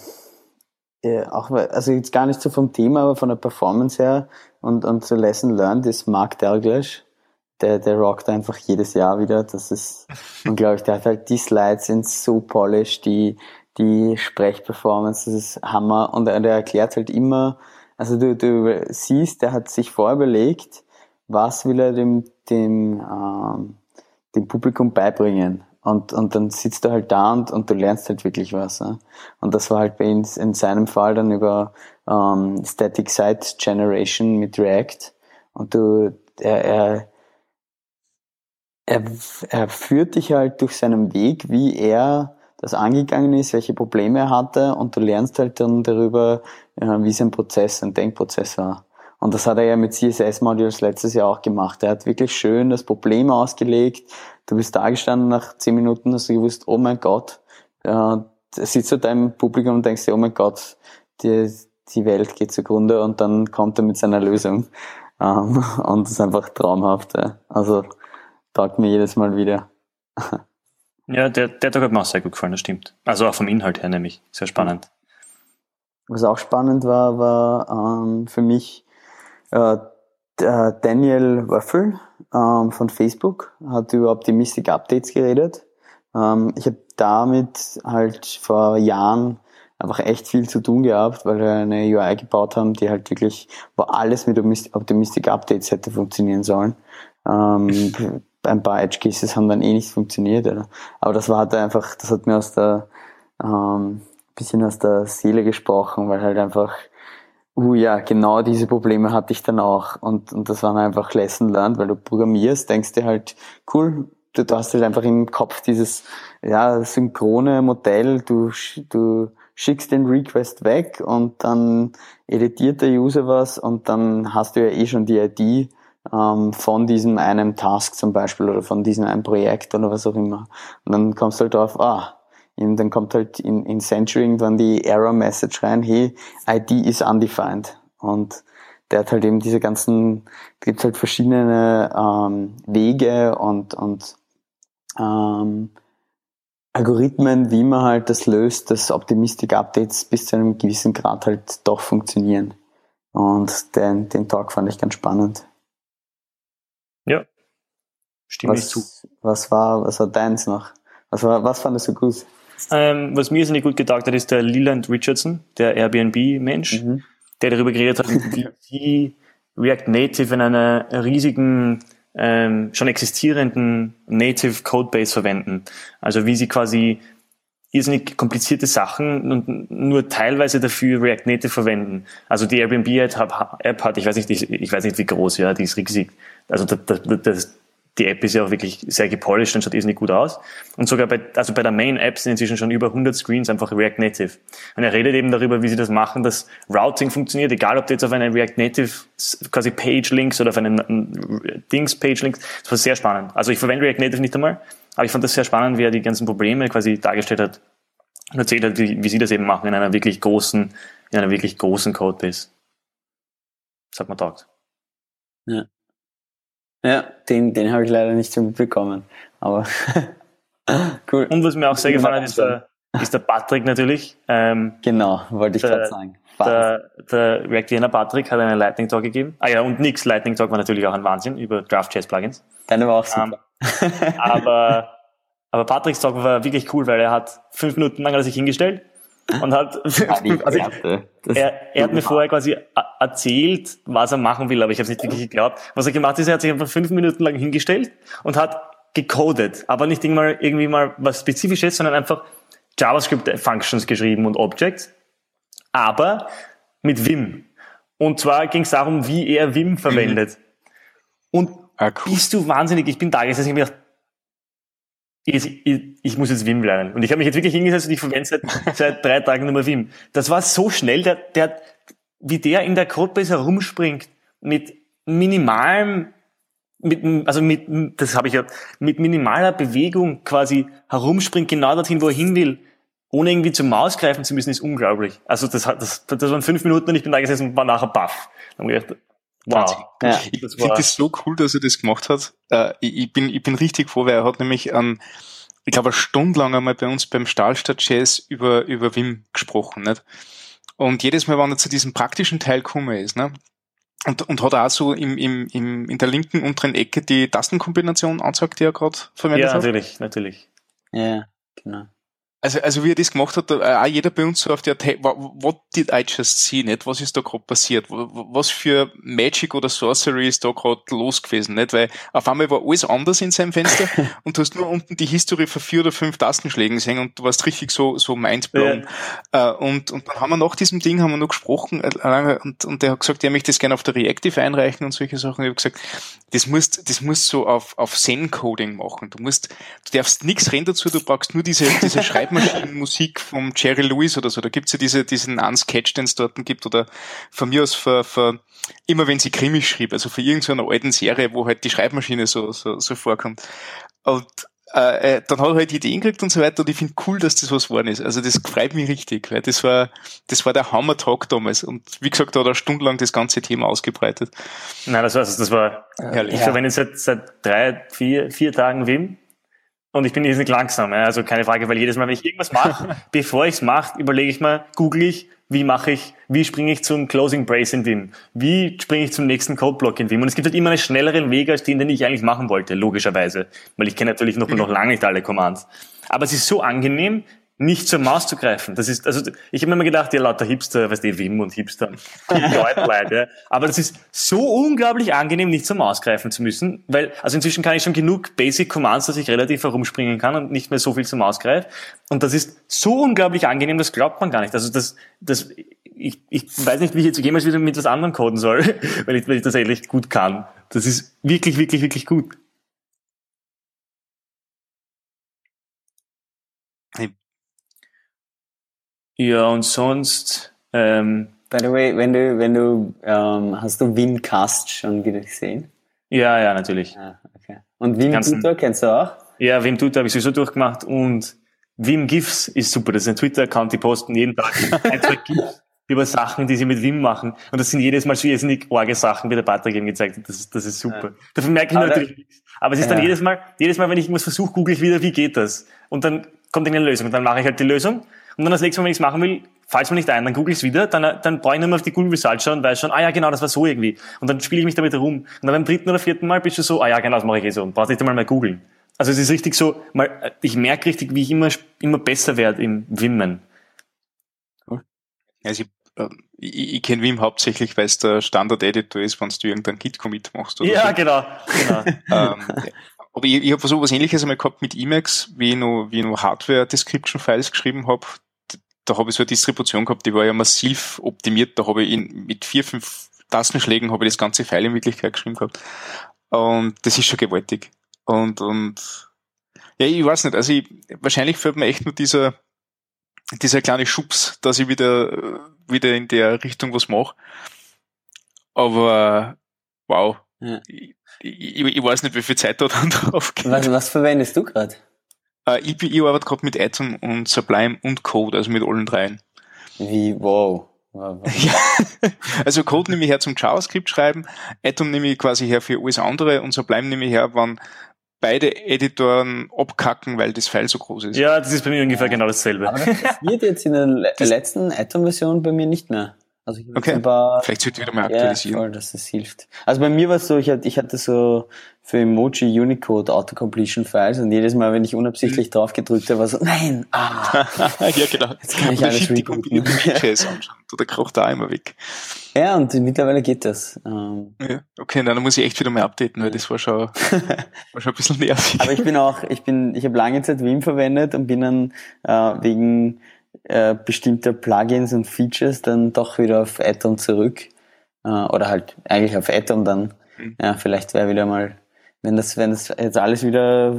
ja, auch, also jetzt gar nicht so vom Thema, aber von der Performance her und, und so Lesson Learned ist Mark Dalglish. Der, der rockt einfach jedes Jahr wieder. Das ist unglaublich. Der hat halt die Slides sind so polished, die, die Sprechperformance, das ist Hammer. Und er, erklärt halt immer, also du, du siehst, der hat sich vorüberlegt, was will er dem, dem, ähm, dem Publikum beibringen. Und, und dann sitzt du halt da und, und du lernst halt wirklich was. Ne? Und das war halt bei ihm in seinem Fall dann über ähm, Static Site Generation mit React. Und du, er, er, er, er führt dich halt durch seinen Weg, wie er das angegangen ist, welche Probleme er hatte und du lernst halt dann darüber, wie sein Prozess, sein Denkprozess war. Und das hat er ja mit CSS-Modules letztes Jahr auch gemacht. Er hat wirklich schön das Problem ausgelegt. Du bist da gestanden, nach zehn Minuten hast du gewusst, oh mein Gott, äh, sitzt du da im Publikum und denkst dir, oh mein Gott, die, die Welt geht zugrunde und dann kommt er mit seiner Lösung. Ähm, und das ist einfach traumhaft. Ja. Also taugt mir jedes Mal wieder. Ja, der, der Tag hat mir auch sehr gut gefallen, das stimmt. Also auch vom Inhalt her nämlich. Sehr spannend. Was auch spannend war, war ähm, für mich äh, Daniel Waffel ähm, von Facebook hat über Optimistic Updates geredet. Ähm, ich habe damit halt vor Jahren einfach echt viel zu tun gehabt, weil wir eine UI gebaut haben, die halt wirklich, wo alles mit Optimistic Updates hätte funktionieren sollen. Ähm, ein paar Edge Cases haben dann eh nicht funktioniert, oder? aber das war halt einfach, das hat mir aus der ähm, bisschen aus der Seele gesprochen, weil halt einfach Uh ja, genau diese Probleme hatte ich dann auch. Und, und das waren einfach Lesson learned, weil du programmierst, denkst dir halt, cool, du, du hast halt einfach im Kopf dieses ja, synchrone Modell, du, du schickst den Request weg und dann editiert der User was und dann hast du ja eh schon die ID ähm, von diesem einen Task zum Beispiel oder von diesem einen Projekt oder was auch immer. Und dann kommst du halt drauf, ah, und dann kommt halt in, in Century irgendwann die Error Message rein, hey, ID is undefined. Und der hat halt eben diese ganzen, gibt halt verschiedene ähm, Wege und, und ähm, Algorithmen, wie man halt das löst, dass Optimistic Updates bis zu einem gewissen Grad halt doch funktionieren. Und den, den Talk fand ich ganz spannend. Stimme was, ich zu. Was war, was war deins noch? Was, war, was fandest du gut? Ähm, was mir so nicht gut gedacht hat, ist der Leland Richardson, der Airbnb-Mensch, mhm. der darüber geredet hat, wie sie React Native in einer riesigen, ähm, schon existierenden Native Codebase verwenden. Also wie sie quasi irrsinnig komplizierte Sachen und nur teilweise dafür React Native verwenden. Also die Airbnb-App hat, ich weiß nicht, ich weiß nicht wie groß, ja, die ist riesig. Also das, das, das die App ist ja auch wirklich sehr gepolished und schaut irrsinnig gut aus. Und sogar bei, also bei der Main App sind inzwischen schon über 100 Screens einfach React Native. Und er redet eben darüber, wie sie das machen, dass Routing funktioniert, egal ob du jetzt auf einen React Native quasi Page links oder auf einen Dings Page links. Das war sehr spannend. Also ich verwende React Native nicht einmal, aber ich fand das sehr spannend, wie er die ganzen Probleme quasi dargestellt hat und erzählt hat, wie, wie sie das eben machen in einer wirklich großen, in einer wirklich großen Codebase. Das hat man taugt. Ja. Ja, den, den habe ich leider nicht so mitbekommen. Aber cool. Und was mir auch sehr gefallen hat, ist der, ist der Patrick natürlich. Ähm, genau, wollte ich gerade sagen. Der, der Reactiana Patrick hat einen Lightning Talk gegeben. Ah ja, und Nix Lightning Talk war natürlich auch ein Wahnsinn über Draft.js Plugins. Deine war auch super. Ähm, aber, aber Patricks Talk war wirklich cool, weil er hat fünf Minuten lang hat er sich hingestellt und hat, also er, er hat mir vorher quasi erzählt, was er machen will, aber ich habe es nicht wirklich geglaubt. Was er gemacht hat, ist, er hat sich einfach fünf Minuten lang hingestellt und hat gecodet, aber nicht irgendwie mal, irgendwie mal was Spezifisches, sondern einfach JavaScript-Functions geschrieben und Objects, aber mit Vim. Und zwar ging es darum, wie er Vim verwendet. Mhm. Und ah, cool. bist du wahnsinnig? Ich bin da gesessen, ich habe mir gedacht, ich, ich, ich muss jetzt Wim lernen. Und ich habe mich jetzt wirklich hingesetzt und ich verwende seit, seit drei Tagen nur Wim. Das war so schnell, der, der, wie der in der Codebase herumspringt mit minimalem mit, also mit, das habe ich ja, mit minimaler Bewegung quasi herumspringt genau dorthin, wo er hin will, ohne irgendwie zur Maus greifen zu müssen, ist unglaublich. Also das, das, das waren fünf Minuten und ich bin da gesessen und war nachher baff. Dann habe ich gedacht, wow. Ja, ich finde das so cool, dass er das gemacht hat. Äh, ich, ich, bin, ich bin richtig froh, weil er hat nämlich an, ich glaube, eine Stunde lang einmal bei uns beim Stahlstadt Jazz über, über Wim gesprochen, nicht? Und jedes Mal, wenn er zu diesem praktischen Teil gekommen ist, ne? Und, und hat auch so im, im, im, in der linken unteren Ecke die Tastenkombination anzeigt, die er gerade verwendet ja, hat. Ja, natürlich, natürlich. Ja, genau. Also, also wie er das gemacht hat, auch jeder bei uns so auf der, what did I just see, nicht? Was ist da gerade passiert? Was für Magic oder Sorcery ist da gerade los gewesen, nicht? Weil auf einmal war alles anders in seinem Fenster und du hast nur unten die History von vier oder fünf Tastenschlägen gesehen und du warst richtig so, so mindblown. Ja. Äh, und, und dann haben wir nach diesem Ding haben wir noch gesprochen äh, und, und der hat gesagt, er möchte das gerne auf der Reactive einreichen und solche Sachen. Ich habe gesagt, das musst, das musst so auf, auf Zen-Coding machen. Du musst, du darfst nichts reden dazu, du brauchst nur diese, diese Schreib Schreibmaschinenmusik vom Jerry Lewis oder so. Da gibt's ja diese, diesen Unsketch, den es dort gibt. Oder von mir aus für, für immer wenn sie Krimi schrieb, also für irgendeine alten Serie, wo halt die Schreibmaschine so, so, so vorkommt. Und äh, äh, dann hat er halt Ideen gekriegt und so weiter und ich finde cool, dass das was geworden ist. Also das freut mich richtig, weil das war, das war der Hammer-Talk damals und wie gesagt, da hat er stundenlang das ganze Thema ausgebreitet. Nein, das war, das war herrlich. Ich verwende seit, seit drei, vier, vier Tagen Wim und ich bin nicht langsam, also keine Frage, weil jedes Mal, wenn ich irgendwas mache, bevor ich es mache, überlege ich mal, google ich, wie mache ich, wie springe ich zum Closing Brace in Vim? Wie springe ich zum nächsten Codeblock in Vim? Und es gibt halt immer einen schnelleren Weg als den, den ich eigentlich machen wollte, logischerweise. Weil ich kenne natürlich noch, noch lange nicht alle Commands. Aber es ist so angenehm, nicht zur Maus zu greifen. Das ist, also ich habe mir immer gedacht, ja, lauter Hipster, weißt du, Wim und Hipster, Leute, ja. Aber das ist so unglaublich angenehm, nicht zur Maus greifen zu müssen, weil, also inzwischen kann ich schon genug Basic Commands, dass ich relativ herumspringen kann und nicht mehr so viel zur Maus greife. Und das ist so unglaublich angenehm, das glaubt man gar nicht. Also das, das, ich, ich weiß nicht, wie ich jetzt jemals wieder mit was anderem coden soll, weil ich, weil ich das eigentlich gut kann. Das ist wirklich, wirklich, wirklich gut. Ja, und sonst. Ähm, By the way, wenn du, wenn du, ähm, hast du Wimcast schon wieder gesehen? Ja, ja, natürlich. Ah, okay. Und Wim Tutor kennst du auch? Ja, Wim Tutor habe ich sowieso durchgemacht und Wim GIFs ist super. Das ist ein Twitter-Account, die posten jeden Tag ein, zwei GIFs über Sachen, die sie mit Wim machen. Und das sind jedes Mal so irrsinnig arge Sachen, wie der Patrick eben gezeigt hat. Das, ist, das ist super. Ja. Dafür merke ich Aber natürlich nichts. Aber es ist ja. dann jedes Mal, jedes Mal, wenn ich irgendwas versuche, google ich wieder, wie geht das? Und dann kommt irgendeine Lösung. Und dann mache ich halt die Lösung und dann das nächste Mal, wenn ich es machen will, falls mir nicht ein, dann google ich es wieder, dann, dann brauche ich nur mal auf die Google Results schauen und weiß schon, ah ja, genau, das war so irgendwie. Und dann spiele ich mich damit herum. Und dann beim dritten oder vierten Mal bist du so, ah ja, genau, das mache ich eh so. Und brauchst nicht einmal mehr googeln. Also es ist richtig so, mal, ich merke richtig, wie ich immer, immer besser werde im Wimmen. Also ich, äh, ich, ich kenne Wim hauptsächlich, weil es der Standard-Editor ist, wenn du irgendeinen Git-Commit machst. Oder ja, so. genau. genau. ähm, aber ich, ich habe so was ähnliches einmal gehabt mit Emacs, wie ich noch, wie ich noch Hardware-Description-Files geschrieben habe da habe ich so eine Distribution gehabt, die war ja massiv optimiert. Da habe ich in, mit vier, fünf Tastenschlägen habe ich das ganze File in Wirklichkeit geschrieben gehabt. Und das ist schon gewaltig. Und, und ja, ich weiß nicht, also ich, wahrscheinlich fällt mir echt nur dieser, dieser kleine Schubs, dass ich wieder, wieder in der Richtung was mache. Aber wow. Ja. Ich, ich, ich, weiß nicht, wie viel Zeit da dann drauf geht. Was, was verwendest du gerade? Äh, ich, ich arbeite gerade mit Atom und Sublime und Code, also mit allen dreien. Wie, wow. ja. Also Code nehme ich her zum JavaScript schreiben, Atom nehme ich quasi her für alles andere und Sublime nehme ich her, wann beide Editoren abkacken, weil das File so groß ist. Ja, das ist bei mir ungefähr genau dasselbe. Aber das passiert jetzt in der letzten Atom-Version bei mir nicht mehr. Also ich okay. Paar, Vielleicht sollte ich wieder mal aktualisieren. Ja, voll, dass es hilft. Also bei mir war es so, ich hatte, ich hatte so für Emoji Unicode Autocompletion Files und jedes Mal, wenn ich unabsichtlich mhm. drauf gedrückt habe, war so, nein, ah. ja, genau. Jetzt kann ich und alles rebooten. Oder kocht da immer weg. Ja, und mittlerweile geht das. Ähm, ja, okay, dann muss ich echt wieder mal updaten, weil das war schon, war schon ein bisschen nervig. Aber ich bin auch, ich bin, ich habe lange Zeit Vim verwendet und bin dann äh, wegen äh, bestimmte Plugins und Features dann doch wieder auf Atom zurück. Äh, oder halt eigentlich auf Atom dann. Mhm. Ja, vielleicht wäre wieder mal, wenn das, wenn das jetzt alles wieder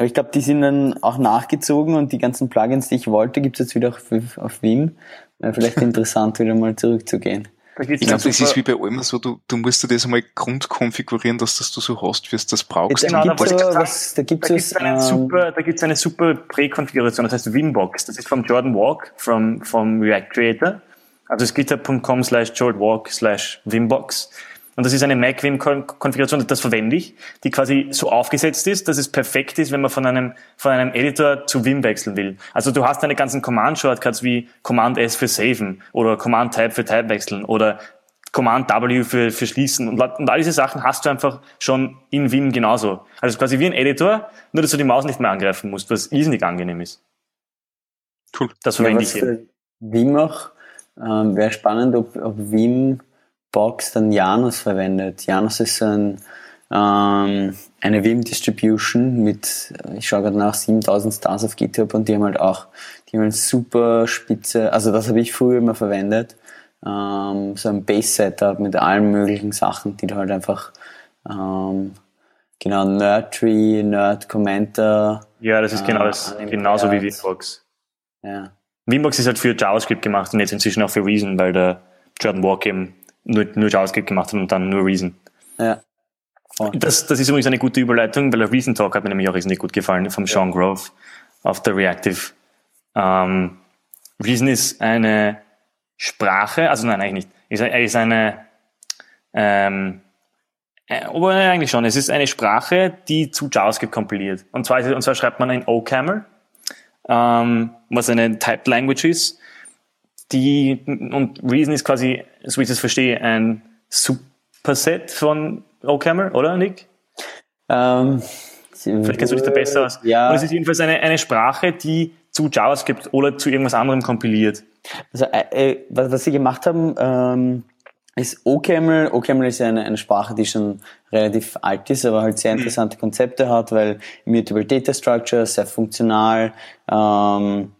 aber ich glaube, die sind dann auch nachgezogen und die ganzen Plugins, die ich wollte, gibt es jetzt wieder auf, auf Vim. Wäre vielleicht interessant, wieder mal zurückzugehen. Ich glaube, das ist wie bei allem so, du, du musst dir das einmal grundkonfigurieren, dass das du so hast, wie du das brauchst. Genau, da, da, was, da gibt es einen ähm, super, da gibt's eine super Präkonfiguration, das heißt Wimbox. Das ist vom Jordan Walk, vom, vom React Creator. Also es github.com slash Jordan Walk slash Wimbox. Und das ist eine MacVim-Konfiguration, das verwende ich, die quasi so aufgesetzt ist, dass es perfekt ist, wenn man von einem, von einem Editor zu Vim wechseln will. Also du hast deine ganzen Command-Shortcuts wie Command-S für Saven oder Command-Type für Type wechseln oder Command-W für, für schließen und, und all diese Sachen hast du einfach schon in Vim genauso. Also quasi wie ein Editor, nur dass du die Maus nicht mehr angreifen musst, was irrsinnig angenehm ist. Cool. Das verwende ja, ich hier. Vim auch, ähm, wäre spannend, ob, ob Vim Box dann Janus verwendet. Janus ist ein, ähm, eine Vim Distribution mit, ich schaue gerade nach, 7000 Stars auf GitHub und die haben halt auch, die haben eine super spitze, also das habe ich früher immer verwendet, ähm, so ein Base-Setup mit allen möglichen Sachen, die du halt einfach, ähm, genau, Nerdtree, Nerd Commenter. Ja, das ist genau das, äh, genauso wie Vimbox. Ja. Vimbox ist halt für JavaScript gemacht und jetzt inzwischen auch für Reason, weil der Jordan Walk eben nur, nur JavaScript gemacht hat und dann nur Reason. Ja. Oh. Das, das ist übrigens eine gute Überleitung, weil der Reason Talk hat mir nämlich auch riesig gut gefallen, vom Sean Grove auf der Reactive. Ähm, Reason ist eine Sprache, also nein, eigentlich nicht. Er ist eine, ähm, äh, aber eigentlich schon, es ist eine Sprache, die zu JavaScript kompiliert. Und zwar, und zwar schreibt man in OCaml, ähm, was eine Typed Language ist die, und Reason ist quasi, so wie ich das verstehe, ein Superset von OCaml, oder Nick? Ähm, Vielleicht kennst du dich da besser aus. Ja. Und es ist jedenfalls eine, eine Sprache, die zu JavaScript oder zu irgendwas anderem kompiliert. Also, äh, äh was, was sie gemacht haben, ähm, ist OCaml. OCaml ist ja eine, eine Sprache, die schon relativ alt ist, aber halt sehr mhm. interessante mhm. Konzepte hat, weil Immutable Data Structure, sehr funktional, ähm,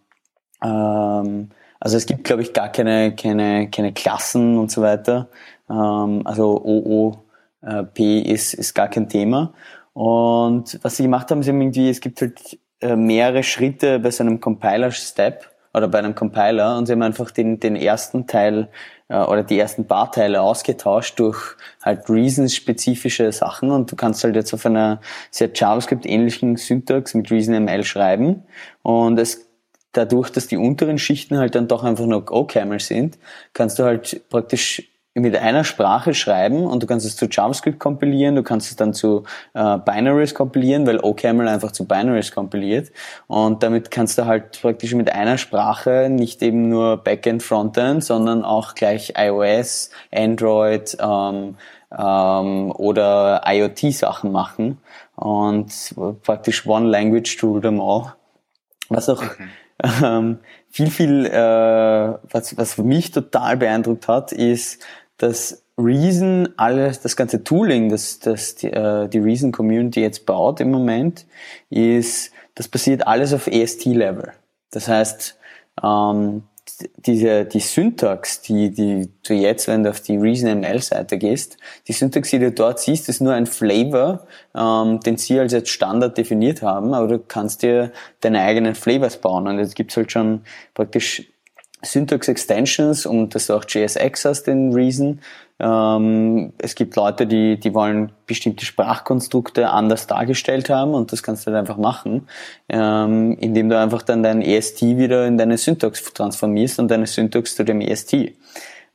ähm, also es gibt, glaube ich, gar keine, keine, keine Klassen und so weiter. Ähm, also OOP ist, ist gar kein Thema. Und was sie gemacht haben, ist irgendwie, es gibt halt äh, mehrere Schritte bei so einem Compiler-Step oder bei einem Compiler und sie haben einfach den, den ersten Teil äh, oder die ersten paar Teile ausgetauscht durch halt Reason-spezifische Sachen und du kannst halt jetzt auf einer sehr JavaScript-ähnlichen Syntax mit ReasonML schreiben und es dadurch, dass die unteren Schichten halt dann doch einfach nur OCaml sind, kannst du halt praktisch mit einer Sprache schreiben und du kannst es zu JavaScript kompilieren, du kannst es dann zu äh, Binaries kompilieren, weil OCaml einfach zu Binaries kompiliert. Und damit kannst du halt praktisch mit einer Sprache nicht eben nur Backend, Frontend, sondern auch gleich iOS, Android ähm, ähm, oder IoT-Sachen machen. Und praktisch One Language to them all. Was auch mhm ähm, viel, viel, äh, was, was mich total beeindruckt hat, ist, dass Reason alles, das ganze Tooling, das, das die, äh, die Reason Community jetzt baut im Moment, ist, das passiert alles auf EST-Level. Das heißt, ähm, diese, die Syntax, die, die du jetzt, wenn du auf die ReasonML-Seite gehst, die Syntax, die du dort siehst, ist nur ein Flavor, ähm, den sie als jetzt Standard definiert haben, aber du kannst dir deine eigenen Flavors bauen. Und jetzt gibt's halt schon praktisch Syntax Extensions und das auch JSX aus den Reason. Ähm, es gibt Leute, die, die wollen bestimmte Sprachkonstrukte anders dargestellt haben und das kannst du halt einfach machen, ähm, indem du einfach dann dein EST wieder in deine Syntax transformierst und deine Syntax zu dem EST.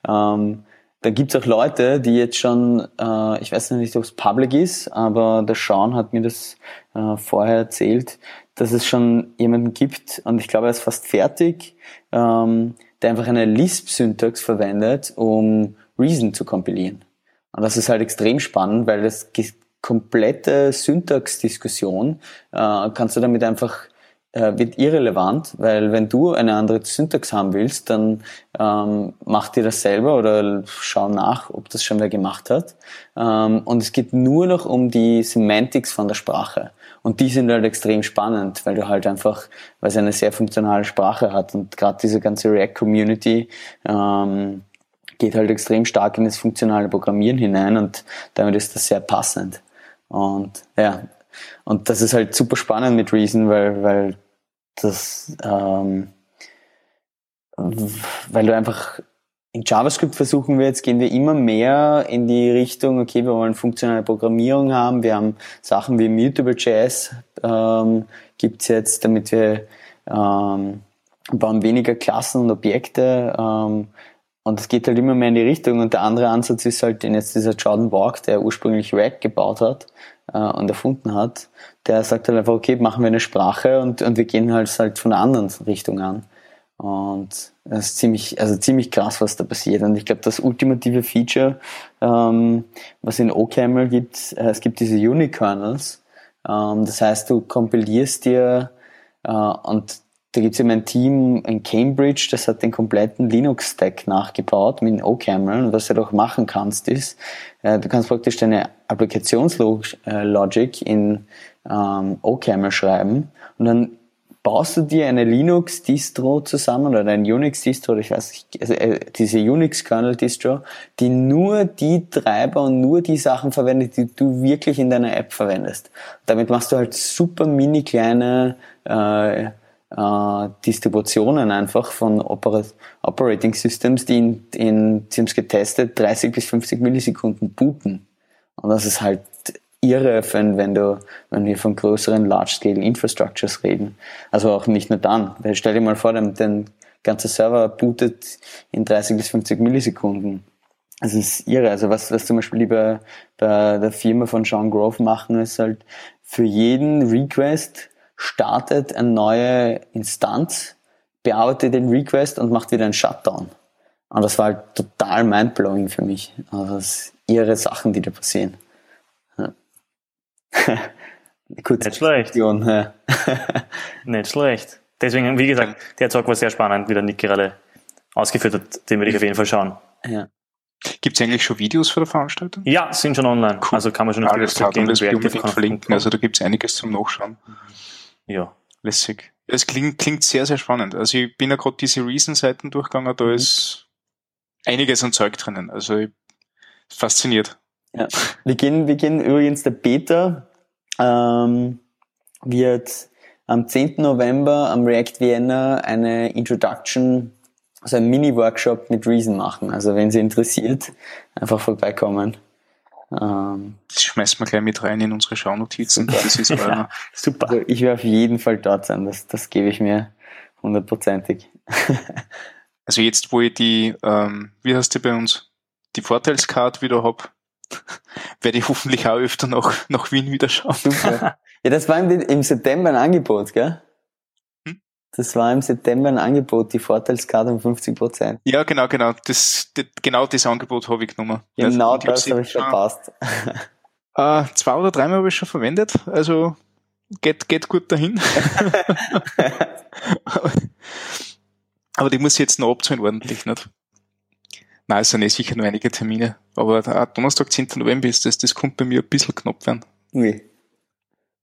Ähm, da gibt's auch Leute, die jetzt schon, äh, ich weiß nicht, ob es public ist, aber der Sean hat mir das äh, vorher erzählt, dass es schon jemanden gibt, und ich glaube, er ist fast fertig, ähm, der einfach eine Lisp-Syntax verwendet, um Reason zu kompilieren. Und das ist halt extrem spannend, weil das komplette Syntax-Diskussion äh, kannst du damit einfach äh, wird irrelevant, weil wenn du eine andere Syntax haben willst, dann ähm, mach dir das selber oder schau nach, ob das schon wer gemacht hat. Ähm, und es geht nur noch um die Semantics von der Sprache. Und die sind halt extrem spannend, weil du halt einfach, weil es eine sehr funktionale Sprache hat und gerade diese ganze React-Community ähm, geht halt extrem stark in das funktionale Programmieren hinein und damit ist das sehr passend. Und ja, und das ist halt super spannend mit Reason, weil, weil das, ähm, weil du einfach in JavaScript versuchen wir jetzt, gehen wir immer mehr in die Richtung, okay, wir wollen funktionale Programmierung haben. Wir haben Sachen wie Mutable.js ähm, gibt's jetzt, damit wir ähm, bauen weniger Klassen und Objekte. Ähm, und es geht halt immer mehr in die Richtung. Und der andere Ansatz ist halt, den jetzt dieser Jordan Borg, der ursprünglich React gebaut hat äh, und erfunden hat, der sagt halt einfach, okay, machen wir eine Sprache und, und wir gehen halt, halt von einer anderen Richtung an. Und das ist ziemlich, also ziemlich krass, was da passiert. Und ich glaube, das ultimative Feature, ähm, was in OCaml gibt, äh, es gibt diese Unikernels. Ähm, das heißt, du kompilierst dir äh, und da gibt es eben ein Team in Cambridge, das hat den kompletten Linux-Stack nachgebaut mit OCaml. Und was du doch machen kannst, ist, äh, du kannst praktisch deine Applikationslogik äh, in ähm, OCaml schreiben und dann baust du dir eine Linux-Distro zusammen oder ein Unix-Distro, ich weiß nicht, also äh, diese Unix-Kernel-Distro, die nur die Treiber und nur die Sachen verwendet, die du wirklich in deiner App verwendest. Damit machst du halt super mini kleine äh, äh, Distributionen einfach von Operat Operating Systems, die in, in, sie getestet, 30 bis 50 Millisekunden booten. Und das ist halt irre, wenn, du, wenn wir von größeren Large-Scale Infrastructures reden. Also auch nicht nur dann. Weil stell dir mal vor, den, den ganze Server bootet in 30 bis 50 Millisekunden. Das ist irre. Also was, was zum Beispiel die bei, bei der Firma von Sean Grove machen, ist halt für jeden Request startet eine neue Instanz, bearbeitet den Request und macht wieder einen Shutdown. Und das war halt total mindblowing für mich. Also das irre Sachen, die da passieren. Gut. Nicht schlecht. Ja. Nicht schlecht. Deswegen, wie gesagt, der Talk war sehr spannend, wie der Nick gerade ausgeführt hat. Den würde ich auf jeden Fall schauen. Ja. Gibt es eigentlich schon Videos für die Veranstaltung? Ja, sind schon online. Cool. Also kann man schon auf Alles klar, und das unbedingt verlinken. Also da gibt es einiges zum Nachschauen. Ja. Lässig. Es klingt, klingt sehr, sehr spannend. Also ich bin ja gerade diese Reason-Seiten durchgegangen, da mhm. ist einiges an Zeug drinnen. Also ich, fasziniert. Ja. Wir gehen, wir gehen übrigens der Beta ähm, wird am 10. November am React Vienna eine Introduction, also ein Mini-Workshop mit Reason machen. Also wenn Sie interessiert, einfach vorbeikommen. Ähm, das schmeißt man gleich mit rein in unsere Schaunotizen. Super. Das ist ja, super. Also ich werde auf jeden Fall dort sein, das, das gebe ich mir hundertprozentig. also jetzt, wo ich die, ähm, wie heißt die bei uns, die Vorteilskarte wieder hab, werde ich hoffentlich auch öfter nach, nach Wien wieder schauen. Super. Ja, das war im, September ein Angebot, gell? Hm? Das war im September ein Angebot, die Vorteilskarte um 50 Prozent. Ja, genau, genau. Das, das, genau das Angebot habe ich genommen. Genau also, das habe ich verpasst. Äh, zwei oder dreimal habe ich schon verwendet, also geht, geht gut dahin. aber die muss ich jetzt noch abzahlen ordentlich, nicht? Nein, es sind eh sicher nur einige Termine. Aber Donnerstag, 10. November ist das, das kommt bei mir ein bisschen knapp werden. Ui.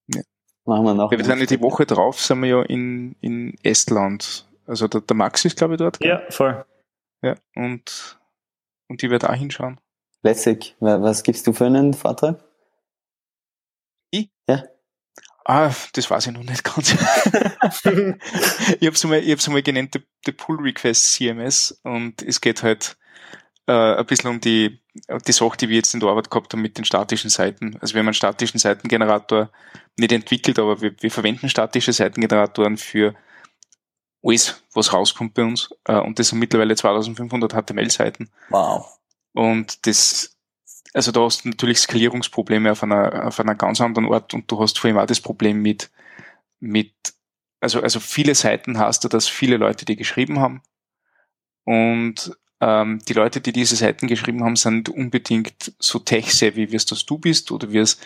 Ja. Machen wir noch. Wir sind ja die Woche drauf, sind wir ja in, in Estland. Also der, der Max ist, glaube ich, dort. Ja, voll. Ja, und, und die wird auch hinschauen. Lässig. Was gibst du für einen Vortrag? Ich? Ja. Ah, das weiß ich noch nicht ganz. ich habe es mal, ich hab's mal genannt, the Pull Request CMS und es geht halt äh, ein bisschen um die, die Sache, die wir jetzt in der Arbeit gehabt haben mit den statischen Seiten. Also wir haben einen statischen Seitengenerator nicht entwickelt, aber wir, wir verwenden statische Seitengeneratoren für alles, was rauskommt bei uns. Äh, und das sind mittlerweile 2500 HTML-Seiten. Wow. Und das, also da hast du natürlich Skalierungsprobleme auf einer, auf einer ganz anderen Art und du hast vor allem auch das Problem mit, mit, also, also viele Seiten hast du, dass viele Leute die geschrieben haben und ähm, die Leute, die diese Seiten geschrieben haben, sind unbedingt so tech-savvy, wie es das du bist oder wie es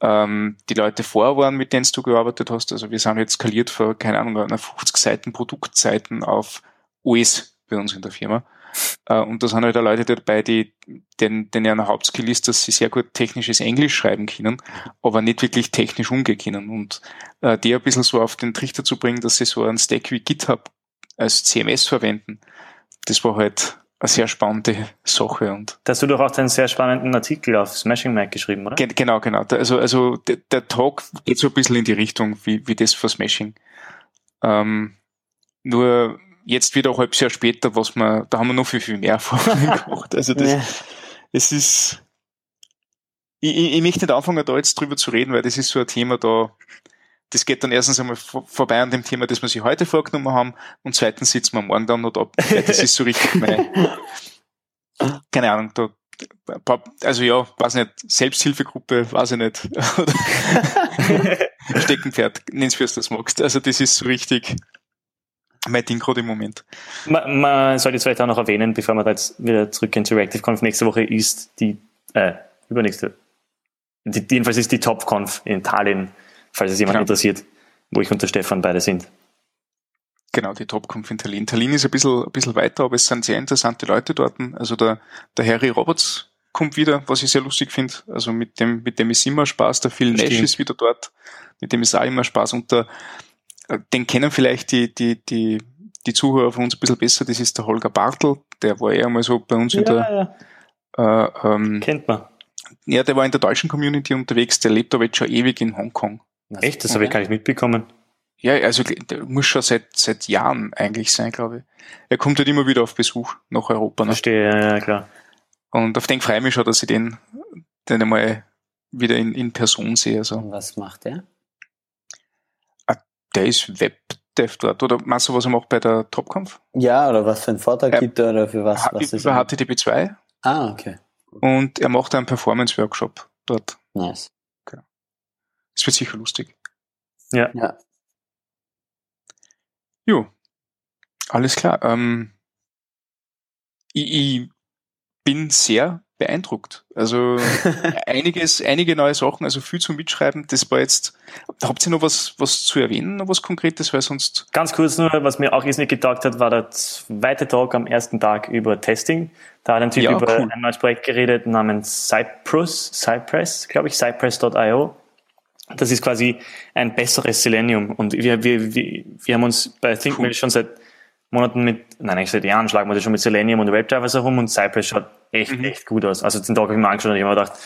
ähm, die Leute vor waren, mit denen du gearbeitet hast. Also wir sind jetzt skaliert für, keine Ahnung, einer 50 Seiten Produktseiten auf OS bei uns in der Firma. Äh, und da sind halt auch Leute dabei, die, den, den ja Hauptskill ist, dass sie sehr gut technisches Englisch schreiben können, aber nicht wirklich technisch umgehen können. Und äh, die ein bisschen so auf den Trichter zu bringen, dass sie so einen Stack wie GitHub als CMS verwenden, das war halt eine sehr spannende Sache. Und da hast du doch auch einen sehr spannenden Artikel auf Smashing Mac geschrieben, oder? Genau, genau. Also, also der, der Talk geht so ein bisschen in die Richtung, wie, wie das für Smashing. Ähm, nur jetzt wieder ein halbes Jahr später, was wir, da haben wir noch viel, viel mehr Erfahrungen gemacht. Also das, ja. es ist, ich, ich, ich möchte nicht anfangen, da jetzt drüber zu reden, weil das ist so ein Thema da, das geht dann erstens einmal vorbei an dem Thema, das wir sich heute vorgenommen haben und zweitens sitzen wir morgen dann noch da. Das ist so richtig meine, keine Ahnung, da, also ja, weiß nicht, Selbsthilfegruppe, weiß ich nicht. Steckenpferd, nenn's wie du das magst. Also das ist so richtig mein Ding gerade im Moment. Man, man sollte jetzt vielleicht auch noch erwähnen, bevor wir da jetzt wieder zurückgehen zu ReactiveConf, nächste Woche ist die, äh, übernächste, die, jedenfalls ist die TopConf in Tallinn, falls es jemand genau. interessiert, wo ich und der Stefan beide sind. Genau, die TopConf in Tallinn. Tallinn ist ein bisschen, ein bisschen weiter, aber es sind sehr interessante Leute dort. Also der, der Harry Roberts kommt wieder, was ich sehr lustig finde. Also mit dem, mit dem ist immer Spaß. Der Phil Nash ist wieder dort. Mit dem ist auch immer Spaß. Und der, äh, den kennen vielleicht die, die, die, die Zuhörer von uns ein bisschen besser. Das ist der Holger Bartel. Der war eher mal so bei uns ja, in der, ja. Äh, ähm, Kennt man. Ja, der war in der deutschen Community unterwegs, der lebt aber jetzt schon ewig in Hongkong. Echt? Das habe ich gar nicht mitbekommen. Ja, also der muss schon seit, seit Jahren eigentlich sein, glaube ich. Er kommt halt immer wieder auf Besuch nach Europa. Ne? Verstehe, ja, ja, klar. Und auf den freue ich mich schon, dass ich den, den einmal wieder in, in Person sehe. Also. Und was macht der? Ah, der ist Webdev dort. Oder meinst du, was er macht bei der Topkampf? Ja, oder was für einen Vortrag gibt er oder für was? was über HTTP2. Ah, okay. Und er macht einen Performance-Workshop dort. Nice. Das wird sicher lustig. Ja. ja. Jo. Alles klar. Ähm, ich, ich bin sehr beeindruckt. Also einiges, einige neue Sachen, also viel zum Mitschreiben. Das war jetzt. Habt ihr noch was, was zu erwähnen, noch was Konkretes, weil sonst. Ganz kurz nur, was mir auch nicht getaugt hat, war der zweite Talk am ersten Tag über Testing. Da hat ein Typ ja, über cool. ein neues Projekt geredet namens Cypress, Cypress, glaube ich, Cypress.io. Das ist quasi ein besseres Selenium. Und wir, wir, wir, wir haben uns bei ThinkMill cool. schon seit Monaten mit, nein, eigentlich seit Jahren schlagen wir das schon mit Selenium und WebDrivers herum und Cypress schaut echt, mhm. echt gut aus. Also den Tag habe ich mir angeschaut und ich habe mir gedacht,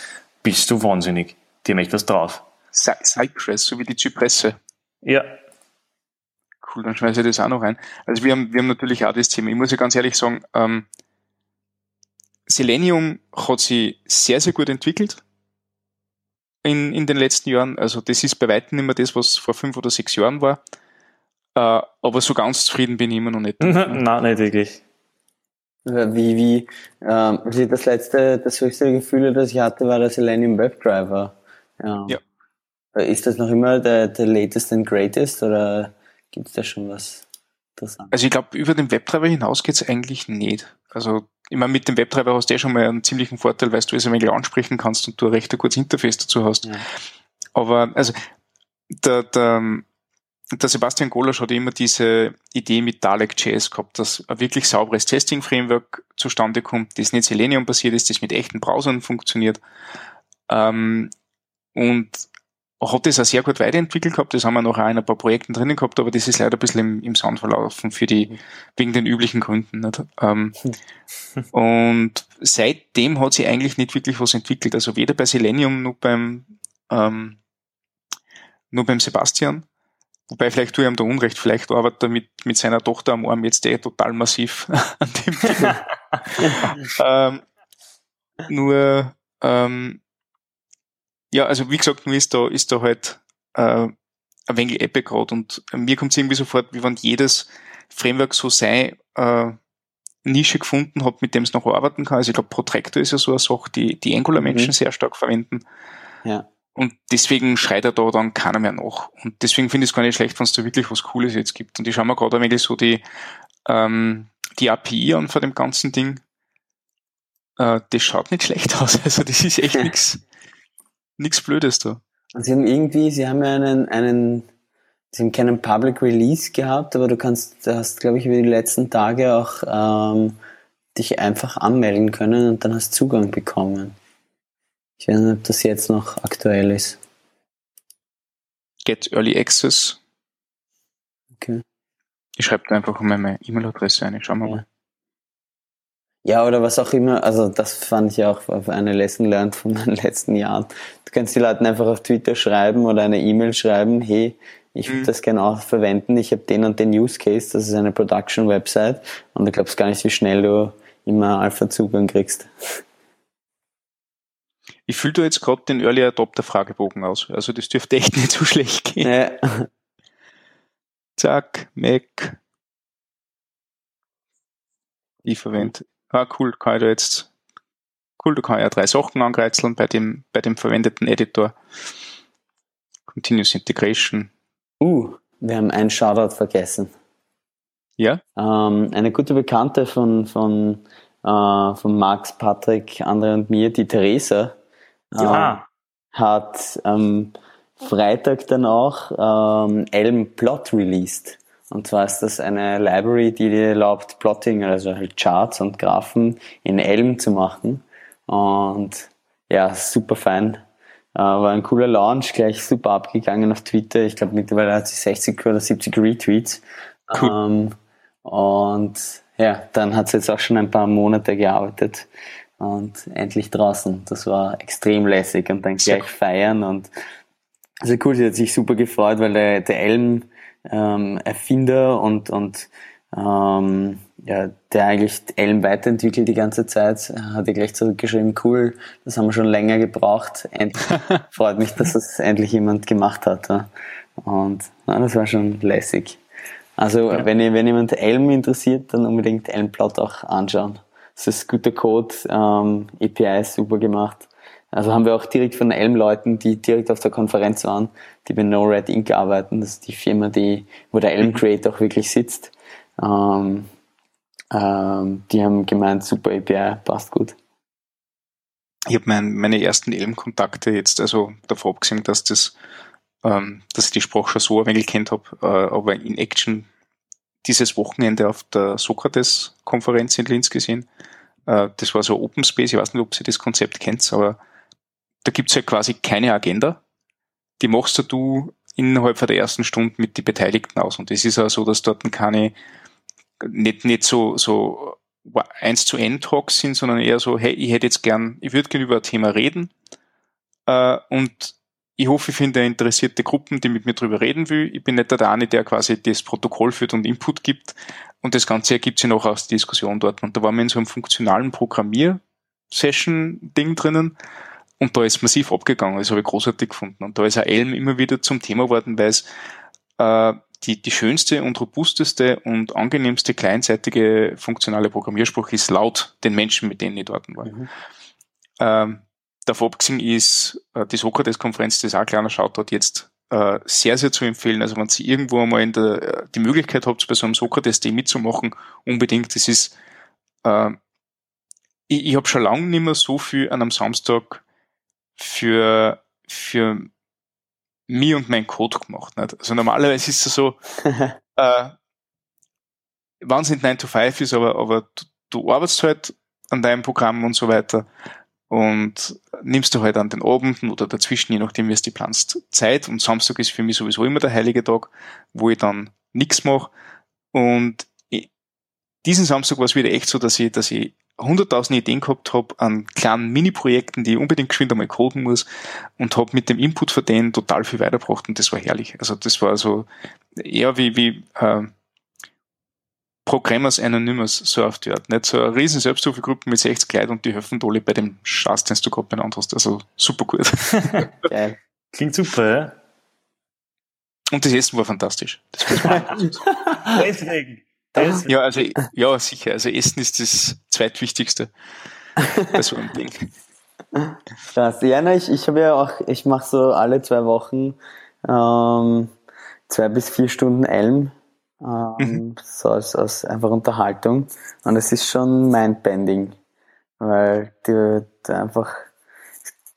bist du wahnsinnig? Die haben echt was drauf. Cypress, so wie die Zypresse. Ja. Cool, dann schmeiße ich das auch noch rein. Also wir haben, wir haben natürlich auch das Thema. Ich muss ja ganz ehrlich sagen, ähm, Selenium hat sich sehr, sehr gut entwickelt in, in den letzten Jahren. Also das ist bei weitem nicht mehr das, was vor fünf oder sechs Jahren war. Äh, aber so ganz zufrieden bin ich immer noch nicht. Nein, nicht wirklich. Wie, wie, ähm, also das letzte, das höchste Gefühl, das ich hatte, war der Selenium WebDriver. Ja. ja. Äh, ist das noch immer der, der latest and greatest oder gibt es da schon was interessantes? Also ich glaube, über den WebDriver hinaus geht es eigentlich nicht. Also ich meine, mit dem WebDriver hast du ja schon mal einen ziemlichen Vorteil, weil du es ein wenig ansprechen kannst und du ein recht gutes Interface dazu hast. Ja. Aber also der, der, der Sebastian Golosch hat immer diese Idee mit Dalek.js gehabt, dass ein wirklich sauberes Testing-Framework zustande kommt, das nicht Selenium basiert ist, das mit echten Browsern funktioniert. Ähm, und hat das auch sehr gut weiterentwickelt gehabt. Das haben wir noch auch in ein paar Projekten drinnen gehabt, aber das ist leider ein bisschen im, im Sand verlaufen für die, wegen den üblichen Gründen. Nicht? Ähm, und seitdem hat sich eigentlich nicht wirklich was entwickelt. Also weder bei Selenium noch beim, ähm, nur beim Sebastian. Wobei vielleicht tue ich ihm da Unrecht, vielleicht arbeitet er mit, mit seiner Tochter am Arm jetzt eh total massiv an dem Thema. ähm, nur, ähm, ja, also wie gesagt, nur ist da, ist da halt äh, ein wenig Epic gerade und mir kommt es irgendwie sofort, wie wenn jedes Framework so sei, äh, Nische gefunden hat, mit dem es noch arbeiten kann. Also ich glaube, Protractor ist ja so eine Sache, die die Angular-Menschen mhm. sehr stark verwenden. Ja. Und deswegen schreit er da dann keiner mehr nach. Und deswegen finde ich es gar nicht schlecht, wenn es da wirklich was Cooles jetzt gibt. Und ich schaue mir gerade ein wenig so die, ähm, die API an vor dem ganzen Ding. Äh, das schaut nicht schlecht aus. Also das ist echt nichts nichts Blödes da. Sie haben irgendwie, Sie haben ja einen, einen, Sie haben keinen Public Release gehabt, aber du kannst, du hast, glaube ich, über die letzten Tage auch ähm, dich einfach anmelden können und dann hast Zugang bekommen. Ich weiß nicht, ob das jetzt noch aktuell ist. Get Early Access. Okay. Ich schreibe da einfach meine E-Mail-Adresse ein. Ich schau mal. Ja. Ja. oder was auch immer. Also das fand ich auch auf eine Lesson learned von den letzten Jahren. Du kannst die Leuten einfach auf Twitter schreiben oder eine E-Mail schreiben, hey, ich würde mhm. das gerne auch verwenden. Ich habe den und den Use Case, das ist eine Production-Website und du glaubst gar nicht, wie schnell du immer Alpha-Zugang kriegst. Ich fülle da jetzt gerade den Early Adopter Fragebogen aus. Also das dürfte echt nicht so schlecht gehen. Ja. Zack, Mac. Ich verwende. Ah, cool, kann ich da jetzt. Cool, da kann ich ja drei Sachen angreizeln bei dem, bei dem verwendeten Editor. Continuous Integration. Uh, wir haben einen Shoutout vergessen. Ja? Ähm, eine gute Bekannte von, von, äh, von Max, Patrick, Andre und mir, die Theresa, äh, hat am Freitag dann auch ähm, Elm Plot released. Und zwar ist das eine Library, die dir erlaubt, Plotting, also halt Charts und Graphen in Elm zu machen. Und ja, super fein. Äh, war ein cooler Launch, gleich super abgegangen auf Twitter. Ich glaube, mittlerweile hat sie 60 oder 70 Retweets. Cool. Ähm, und ja, dann hat sie jetzt auch schon ein paar Monate gearbeitet und endlich draußen. Das war extrem lässig und dann gleich feiern und also cool, sie hat sich super gefreut, weil der, der Elm ähm, Erfinder und, und ähm, ja, der eigentlich Elm weiterentwickelt die ganze Zeit, hat er gleich zurückgeschrieben, cool, das haben wir schon länger gebraucht. Endlich freut mich, dass das endlich jemand gemacht hat. Ja. Und ja, das war schon lässig. Also ja. wenn, wenn jemand Elm interessiert, dann unbedingt Elm Plot auch anschauen. Das ist guter Code, ähm, API ist super gemacht. Also haben wir auch direkt von Elm-Leuten, die direkt auf der Konferenz waren, die bei No Red Inc. arbeiten. Das ist die Firma, die, wo der Elm Create auch wirklich sitzt. Ähm, ähm, die haben gemeint, super API, passt gut. Ich habe mein, meine ersten Elm-Kontakte jetzt, also davor abgesehen, dass das, ähm, dass ich die Sprache schon so ein wenig kennt habe, äh, aber in Action dieses Wochenende auf der Sokrates-Konferenz in Linz gesehen. Äh, das war so Open Space, ich weiß nicht, ob Sie das Konzept kennt, aber da gibt's ja quasi keine Agenda. Die machst du innerhalb der ersten Stunde mit den Beteiligten aus. Und es ist auch so, dass dort keine, nicht, nicht so, so eins zu N Talks sind, sondern eher so, hey, ich hätte jetzt gern, ich würde gerne über ein Thema reden, äh, und ich hoffe, ich finde interessierte Gruppen, die mit mir drüber reden will. Ich bin nicht der eine, der quasi das Protokoll führt und Input gibt. Und das Ganze ergibt sich noch aus der Diskussion dort. Und da waren wir in so einem funktionalen Programmier-Session-Ding drinnen. Und da ist massiv abgegangen. Das habe ich großartig gefunden. Und da ist auch Elm immer wieder zum Thema geworden, weil es äh, die, die schönste und robusteste und angenehmste kleinseitige funktionale Programmiersprache ist laut den Menschen, mit denen ich dort war. Mhm. Ähm, davor abgesehen ist äh, die Sokrates-Konferenz, das ist auch ein kleiner Shoutout jetzt äh, sehr, sehr zu empfehlen. Also wenn Sie irgendwo einmal in der, äh, die Möglichkeit habt, bei so einem Sokrates-Day mitzumachen, unbedingt, das ist, äh, ich, ich habe schon lange nicht mehr so viel an einem Samstag für, für mich und mein Code gemacht. Nicht? Also normalerweise ist es so, äh, wenn es nicht 9 to 5 ist, aber, aber du, du arbeitest halt an deinem Programm und so weiter und nimmst du halt an den Abenden oder dazwischen, je nachdem, wie es die planst, Zeit. Und Samstag ist für mich sowieso immer der heilige Tag, wo ich dann nichts mache. Und diesen Samstag war es wieder echt so, dass ich, dass ich hunderttausend Ideen gehabt habe an kleinen Mini-Projekten, die ich unbedingt geschwind einmal coden muss und habe mit dem Input von denen total viel weitergebracht und das war herrlich. Also das war so eher wie, wie äh, Programmers Anonymous Software. Nicht so eine riesen Selbsthilfegruppe mit 60 Kleid und die helfen alle bei dem Schatz, den du gerade benannt hast. Also super gut. Geil. Klingt super, ja? Und das Essen war fantastisch. Das Deswegen. Deswegen. Ja, also, ja, sicher. Also Essen ist das zweitwichtigste bei so einem Ding. Krass. Ja, na, ich, ich habe ja auch, ich mache so alle zwei Wochen ähm, zwei bis vier Stunden Elm ähm, mhm. so als, als einfach Unterhaltung. Und es ist schon mindbending, weil du, du einfach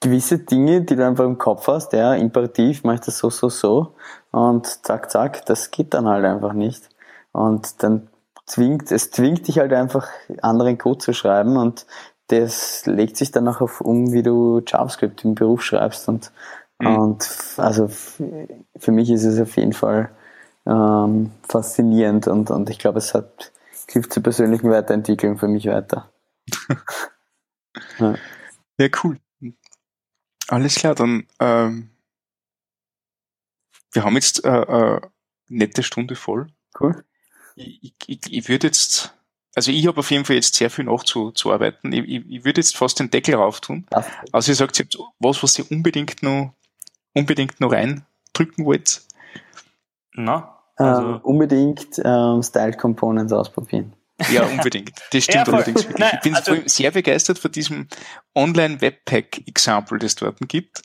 gewisse Dinge, die du einfach im Kopf hast, ja, imperativ, mach ich das so, so, so und zack, zack, das geht dann halt einfach nicht. Und dann zwingt, es zwingt dich halt einfach, anderen Code zu schreiben und das legt sich dann auch auf um, wie du JavaScript im Beruf schreibst und, mhm. und also für mich ist es auf jeden Fall ähm, faszinierend und, und ich glaube, es hat hilft zur persönlichen Weiterentwicklung für mich weiter. ja. ja. cool. Alles klar, dann ähm, wir haben jetzt äh, äh, nette Stunde voll. Cool. Ich, ich, ich würde jetzt, also ich habe auf jeden Fall jetzt sehr viel nachzuarbeiten. Ich, ich, ich würde jetzt fast den Deckel rauf tun. Also ihr sagt, ihr habt was, was ihr unbedingt noch, unbedingt noch reindrücken wollt. Na? Also uh, unbedingt ähm, Style Components ausprobieren. Ja, unbedingt. Das stimmt ja, allerdings wirklich. Nein, ich bin also, sehr begeistert von diesem Online-Webpack-Example, das dort gibt.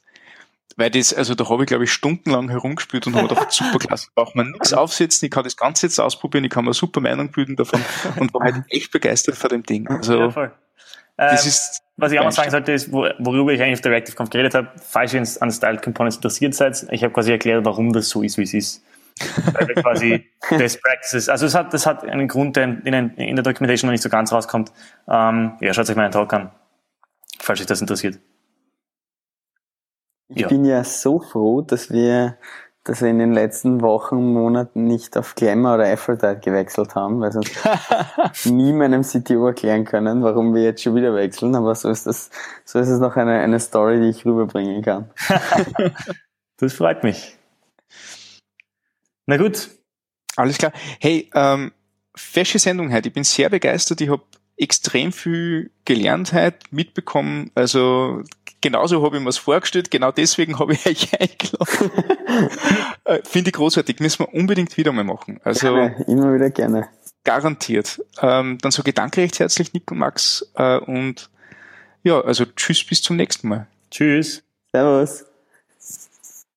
Weil das, also da habe ich glaube ich stundenlang herumgespielt und habe gedacht, super klasse, braucht man nichts aufsetzen, ich kann das Ganze jetzt ausprobieren, ich kann mir super Meinung bilden davon und war halt echt begeistert von dem Ding. Also, ja, voll. Das ähm, ist was ich auch noch sagen sollte, ist, worüber ich eigentlich auf Directive.conf geredet habe, falls ihr an Styled Components interessiert seid, ich habe quasi erklärt, warum das so ist, wie es ist. Weil wir quasi Best Practices, also es hat, das hat einen Grund, der in, in der Documentation noch nicht so ganz rauskommt. Ähm, ja, schaut euch meinen Talk an, falls euch das interessiert. Ich ja. bin ja so froh, dass wir, dass wir in den letzten Wochen, Monaten nicht auf Glamour oder Aphrodite gewechselt haben, weil sonst nie meinem CTO erklären können, warum wir jetzt schon wieder wechseln, aber so ist das, so ist es noch eine, eine Story, die ich rüberbringen kann. das freut mich. Na gut. Alles klar. Hey, ähm, fesche Sendung heute. Ich bin sehr begeistert. Ich habe extrem viel gelernt heute, mitbekommen. Also genauso habe ich mir es vorgestellt, genau deswegen habe ich euch eingeladen. Äh, finde ich großartig, müssen wir unbedingt wieder mal machen. Also gerne, immer wieder gerne. Garantiert. Ähm, dann sage ich danke recht herzlich, Nick und Max. Äh, und ja, also tschüss, bis zum nächsten Mal. Tschüss. Servus.